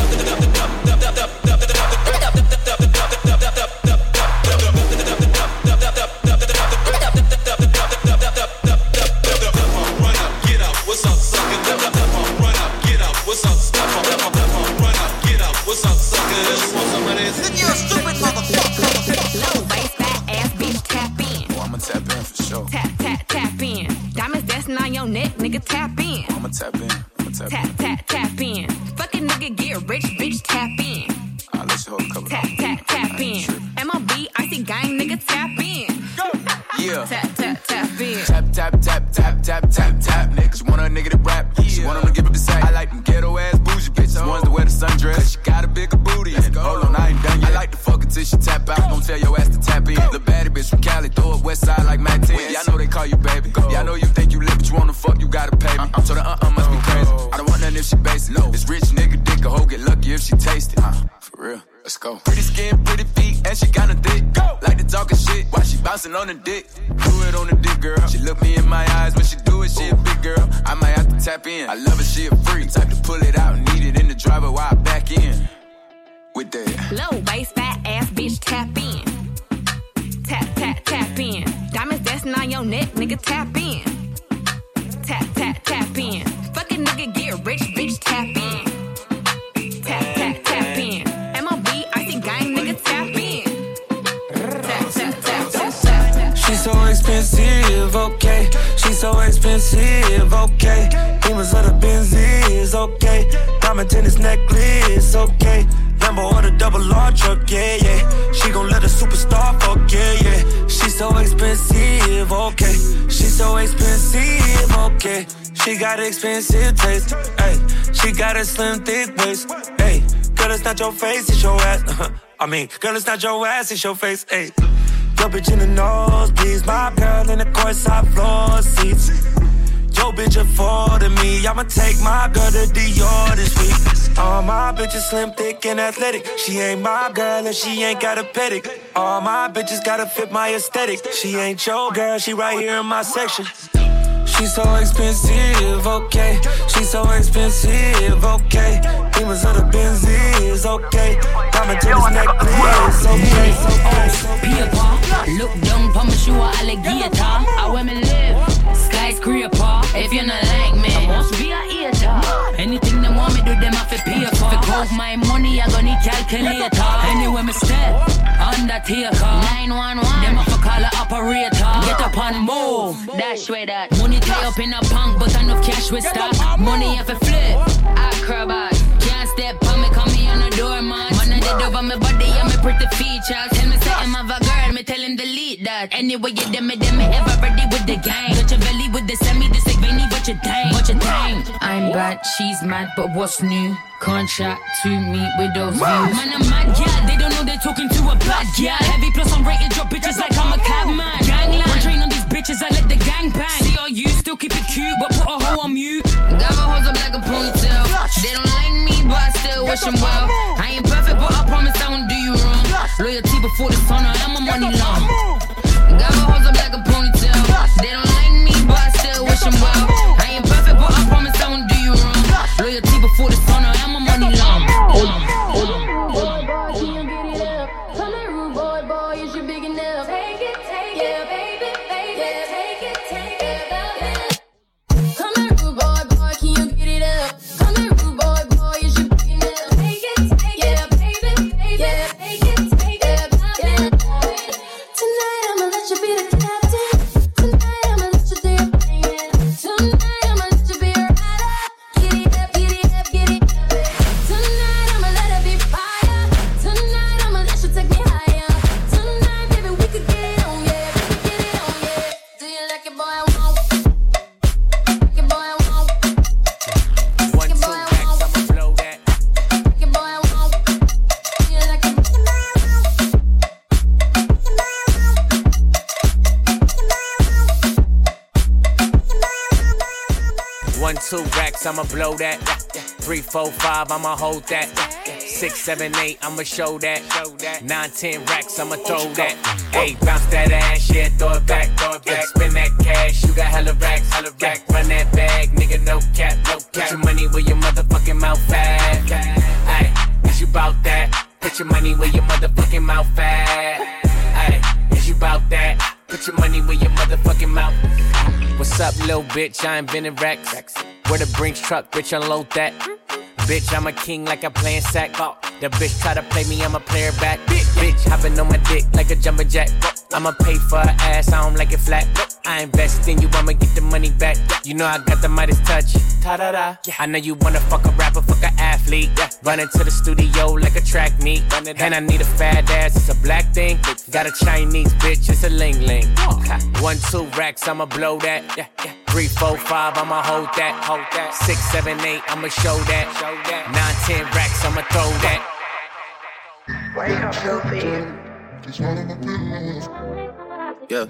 S34: Slim, thick waist, hey. Girl, it's not your face, it's your ass. I mean, girl, it's not your ass, it's your face, hey. Yo, bitch in the nose, please. my girl in the courtside floor seats. Yo, bitch affording me, I'ma take my girl to Dior this week. All my bitches slim, thick, and athletic. She ain't my girl and she ain't got a pedic. All my bitches gotta fit my aesthetic. She ain't your girl, she right here in my section. She's so expensive, okay. She's so expensive, okay. Demons of the Benzies, okay. Diamond tennis necklace, okay.
S18: Paper, look down, promise you a alligator. I where me live, skyscraper. If you're not like me, I must be a hater. Anything they want me do, them have to pay for. If I my money, I gonna need calculator. Anywhere me step, undertaker. 911, them have to call a operator. Get up and move, dash with that. Money tie up in a punk, but enough cash with stock. Money have to flip, acrobat. Can't step on me, come me on the doormat. Did over my body and my pretty features. Tell me something of a girl, me tell him delete that. Anyway, you dem me, dem me ever ready with the gang. Got your belly with the semi, this like Vinny, what you think? What you think? I'm bad, she's mad, but what's new? Contract to meet with those views. Man, I'm mad, yeah. They don't know they're talking to a bad yeah. Heavy plus I'm rated, drop bitches like I'm a cabman. Gangland, one train on these bitches, I let the gang bang. See all you still keep it cute, but put a hoe on mute. Got my hoes up like a ponytail. But I still wish them well. I ain't perfect, but I promise I won't do you wrong. Loyalty before the sun, I am a money long. Got my hoes up like a ponytail. They don't like me, but I still wish them well. I ain't perfect, but I promise I won't do you wrong. Loyalty before the sun, I am a money long.
S43: I'ma
S20: blow that. Three, four, five, I'ma hold that. Six, seven, eight, I'ma show that. Nine, ten racks, I'ma throw that. Hey, bounce that ass, yeah, throw it back, throw it back. Spin that cash, you got hella racks, hella rack. Run that bag, nigga, no cap, no cap. Put your money where your motherfucking mouth at. Hey, is you bout that? Put your money where your motherfucking mouth at. Hey, is you bout that? Put your money where your motherfucking mouth. What's up, little bitch? I invented racks. Where the Brinks truck, bitch, unload that. Bitch, I'm a king like I'm playing sack. Oh, the bitch try to play me, I'm a player back. Bitch, bitch hopping on my dick like a jumping jack. I'ma pay for her ass, I don't like it flat. I invest in you, I'ma get the money back. You know I got the Midas touch. Ta da da. I know you wanna fuck a rapper, fuck a athlete. Run into the studio like a track meet. And I need a fat ass, it's a black thing. Got a Chinese bitch, it's a ling ling. One, two racks, I'ma blow that. Yeah, yeah. Three, four, five, I'ma hold that, hold that. Six, seven, eight, I'ma show that, show that. Nine, ten racks, I'ma throw that.
S44: Wake up, filthy.
S21: Yeah.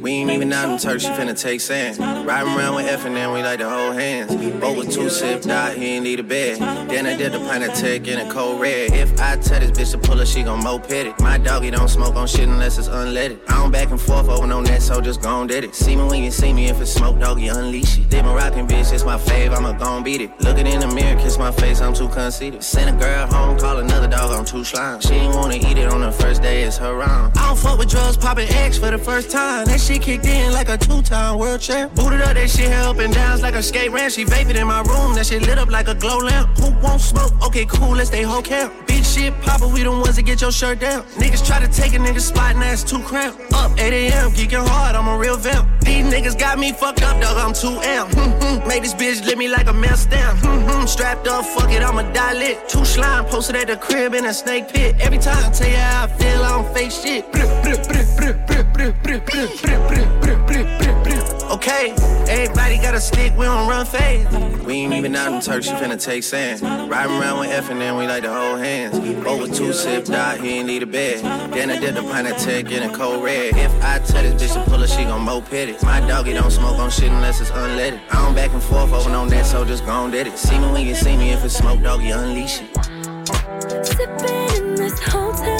S21: We ain't even out in Turks, she finna take sand. Riding around with F and then we like to hold hands. Over two sip, die, he ain't need a bed. Then I did the pint of tech in a cold red. If I tell this bitch to pull her, she gon' moped it. My doggy don't smoke on shit unless it's unleaded. I don't back and forth over no net, so just gon' did it. See me when you see me, if it's smoke, doggy, unleash it. Did my rockin' bitch, it's my fave, I'ma gon' beat it. Looking in the mirror, kiss my face, I'm too conceited. Send a girl home, call another dog, I'm too slime. She ain't wanna eat it on the first day, it's her round. I don't fuck with drugs, poppin' X for the first time. That shit kicked in like a two-time world champ. Booted up, that shit held up and downs like a skate ramp. She vapid in my room, that shit lit up like a glow lamp. Who won't smoke? Okay, cool, let's stay whole camp. Big shit poppin', we the ones that get your shirt down. Niggas try to take a nigga spot and that's too cramped. Up 8 a.m., geeking hard, I'm a real vamp. These niggas got me fucked up, dog, I'm too amp. Hmm, Made this bitch lit me like a mail stamp. Hmm, Strapped up, fuck it, I'ma die lit. Two slime posted at the crib in a snake pit. Every time I tell you how I feel, I don't fake. Okay, everybody got a stick, we don't run fast. We ain't even out in Turks, she finna take sand. Riding around with F and then we like to hold hands. Over two sip, die, he ain't need a bed. Then I did the pint of tech in a cold red. If I tell this bitch to pull her, she gon' moped it. My doggy don't smoke on shit unless it's unleaded. I don't back and forth over on that, so just gon' did it. See me when you see me, if it's smoke, doggy, unleash it.
S43: Sipping in this hotel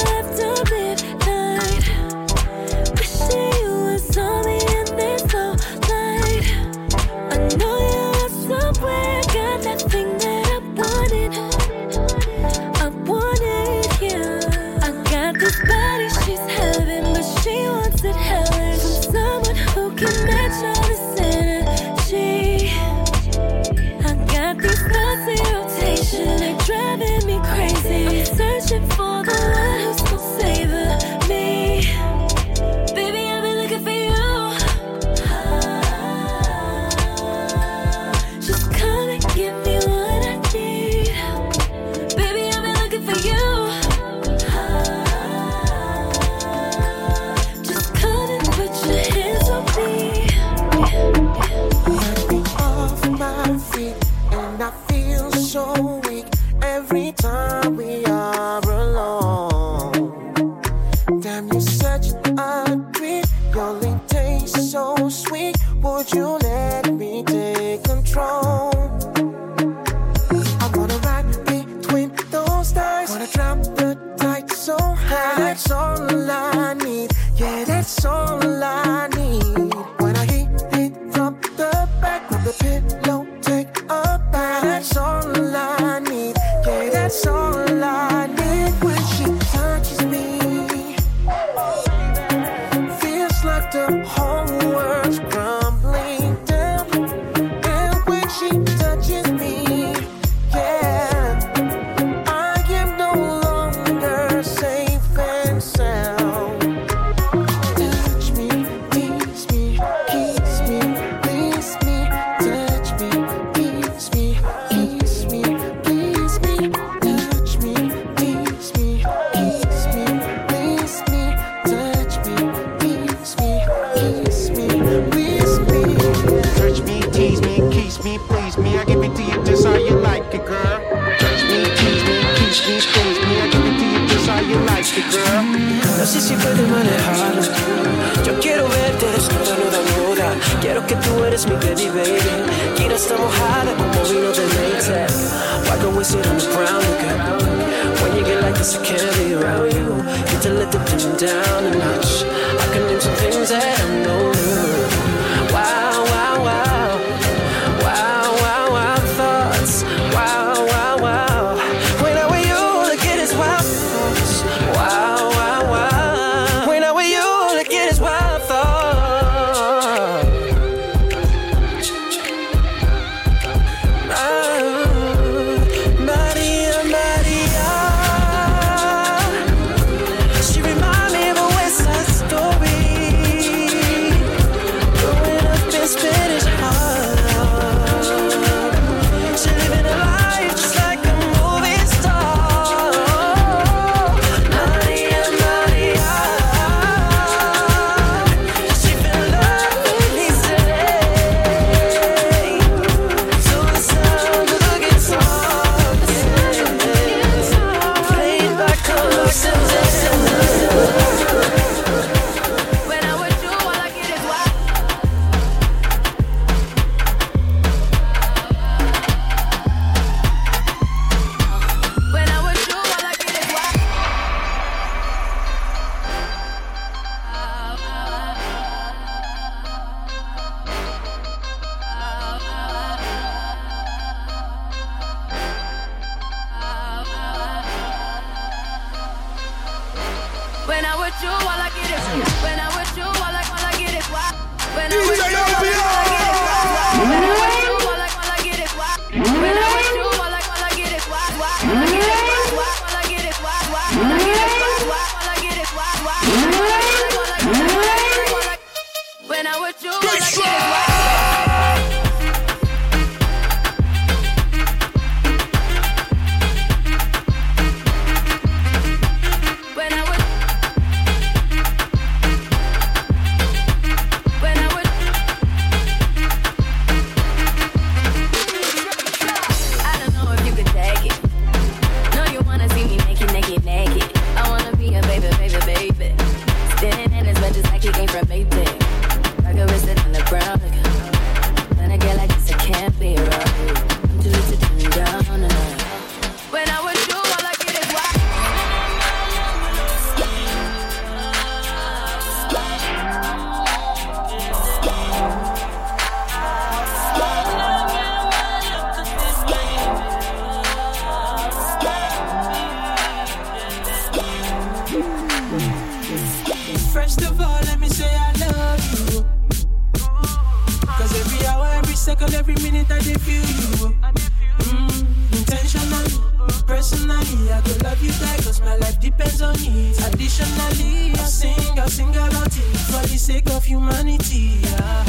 S43: money. I
S38: could
S45: love you die, cause my life depends on it. Additionally, I sing, I sing about it for the sake of humanity. Yeah.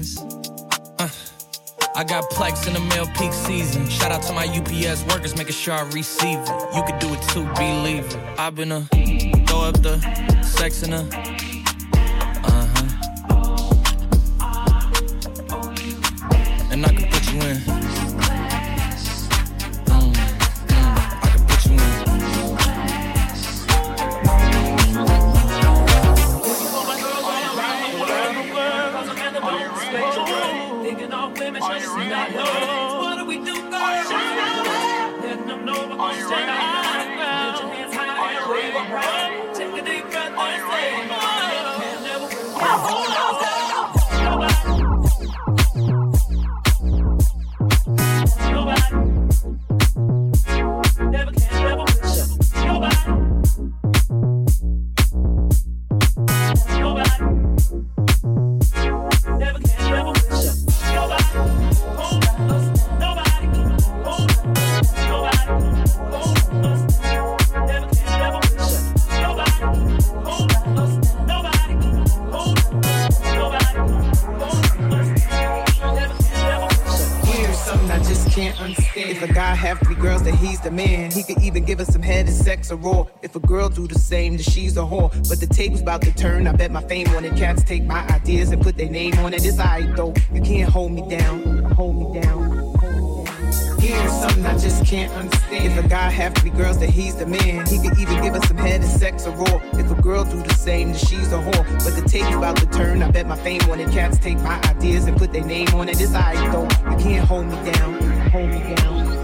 S46: Uh, I got plex in the mail peak season. Shout out to my UPS workers, making sure I receive it. You could do it too, believe it. I've been a throw up the sex in a. Uh-huh. And I can put you in. Mm, mm, I can put you in.
S21: What do we do, girl? Letting them know we're gonna stand
S47: or raw. If a girl do the same, then she's a whore. But the table's about to turn. I bet my fame on it. Cats take my ideas and put their name on it. It's alright though. You can't hold me down. Hold me down. Here's something I just can't understand. If a guy have three girls, then he's the man. He could even give us some head and sex or raw. If a girl do the same, then she's a whore. But the table's about to turn. I bet my fame on it. Cats take my ideas and put their name on it. It's alright though. You can't hold me down. Hold me down.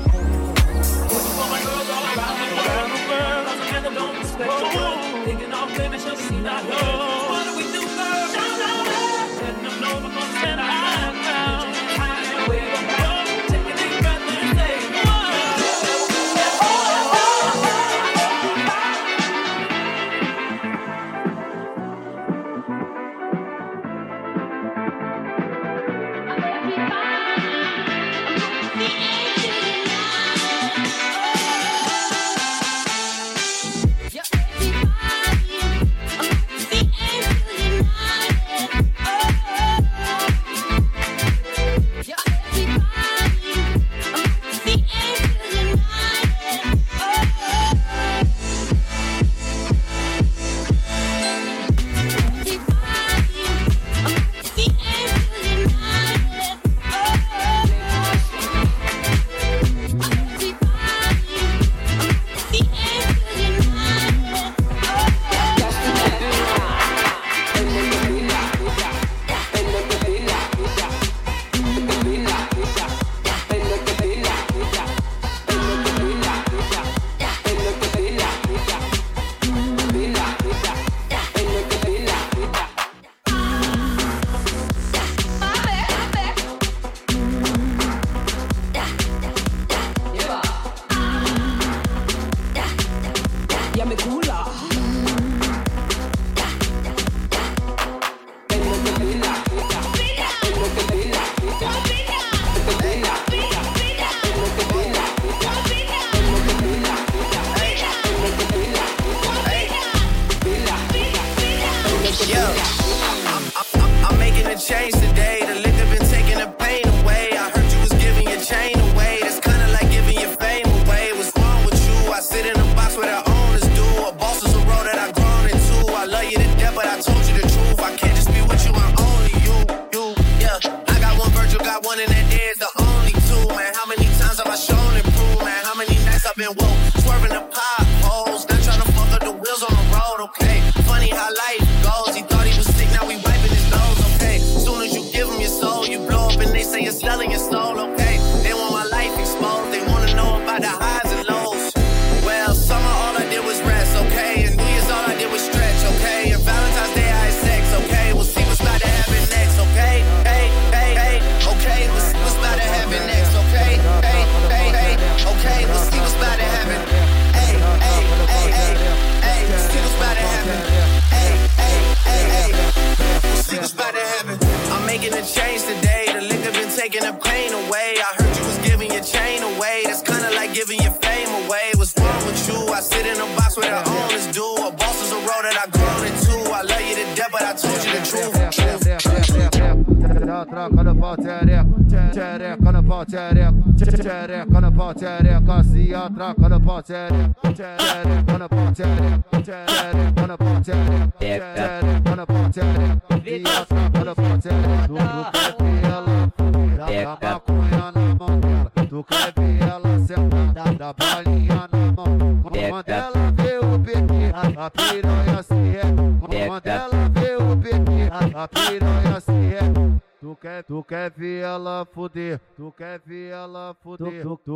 S21: Thinking off limits, you'll see not love.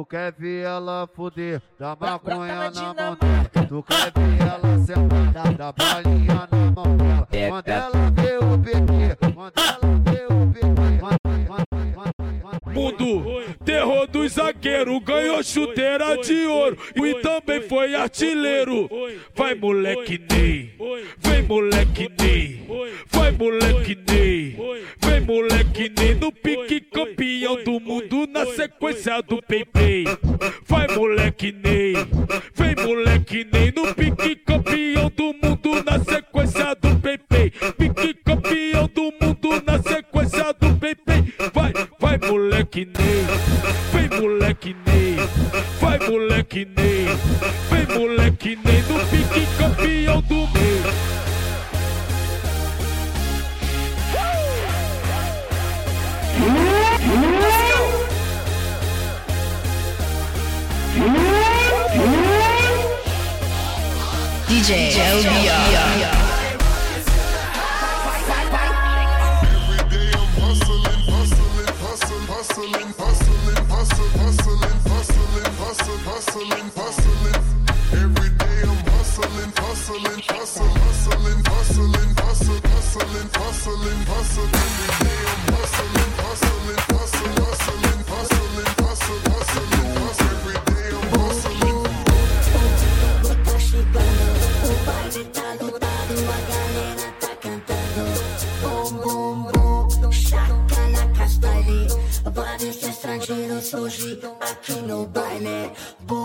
S34: Tu, quer ver ela fuder, da maconha na mão dela, tu quer ver ela sentar, da balinha na mão dela, quando ela vê o bebê, quando ela vê o bebê,
S48: Mundo, terror do zagueiro, ganhou chuteira de ouro e também foi artilheiro. Vai moleque Ney, vem moleque Ney, vai moleque Ney, vem moleque Ney no pique campeão do mundo na sequência do Pepe. Vai moleque Ney, vem moleque Ney no pique campeão do mundo na moleque Ney, vem moleque Ney, vai moleque Ney, vem moleque Ney no pique campeão do mundo.
S49: DJ LBR. hustling, hustling, damn hustling, hustling, hustling, hustling, hustling, hustling, hustling, hustling, every day I'm hustling. Tá chegando,
S50: o baile tá lotado, a galera tá cantando. Bom, bom, bom, chaca na castaria. Vários estrangeiros surgiram aqui no baile. Bom,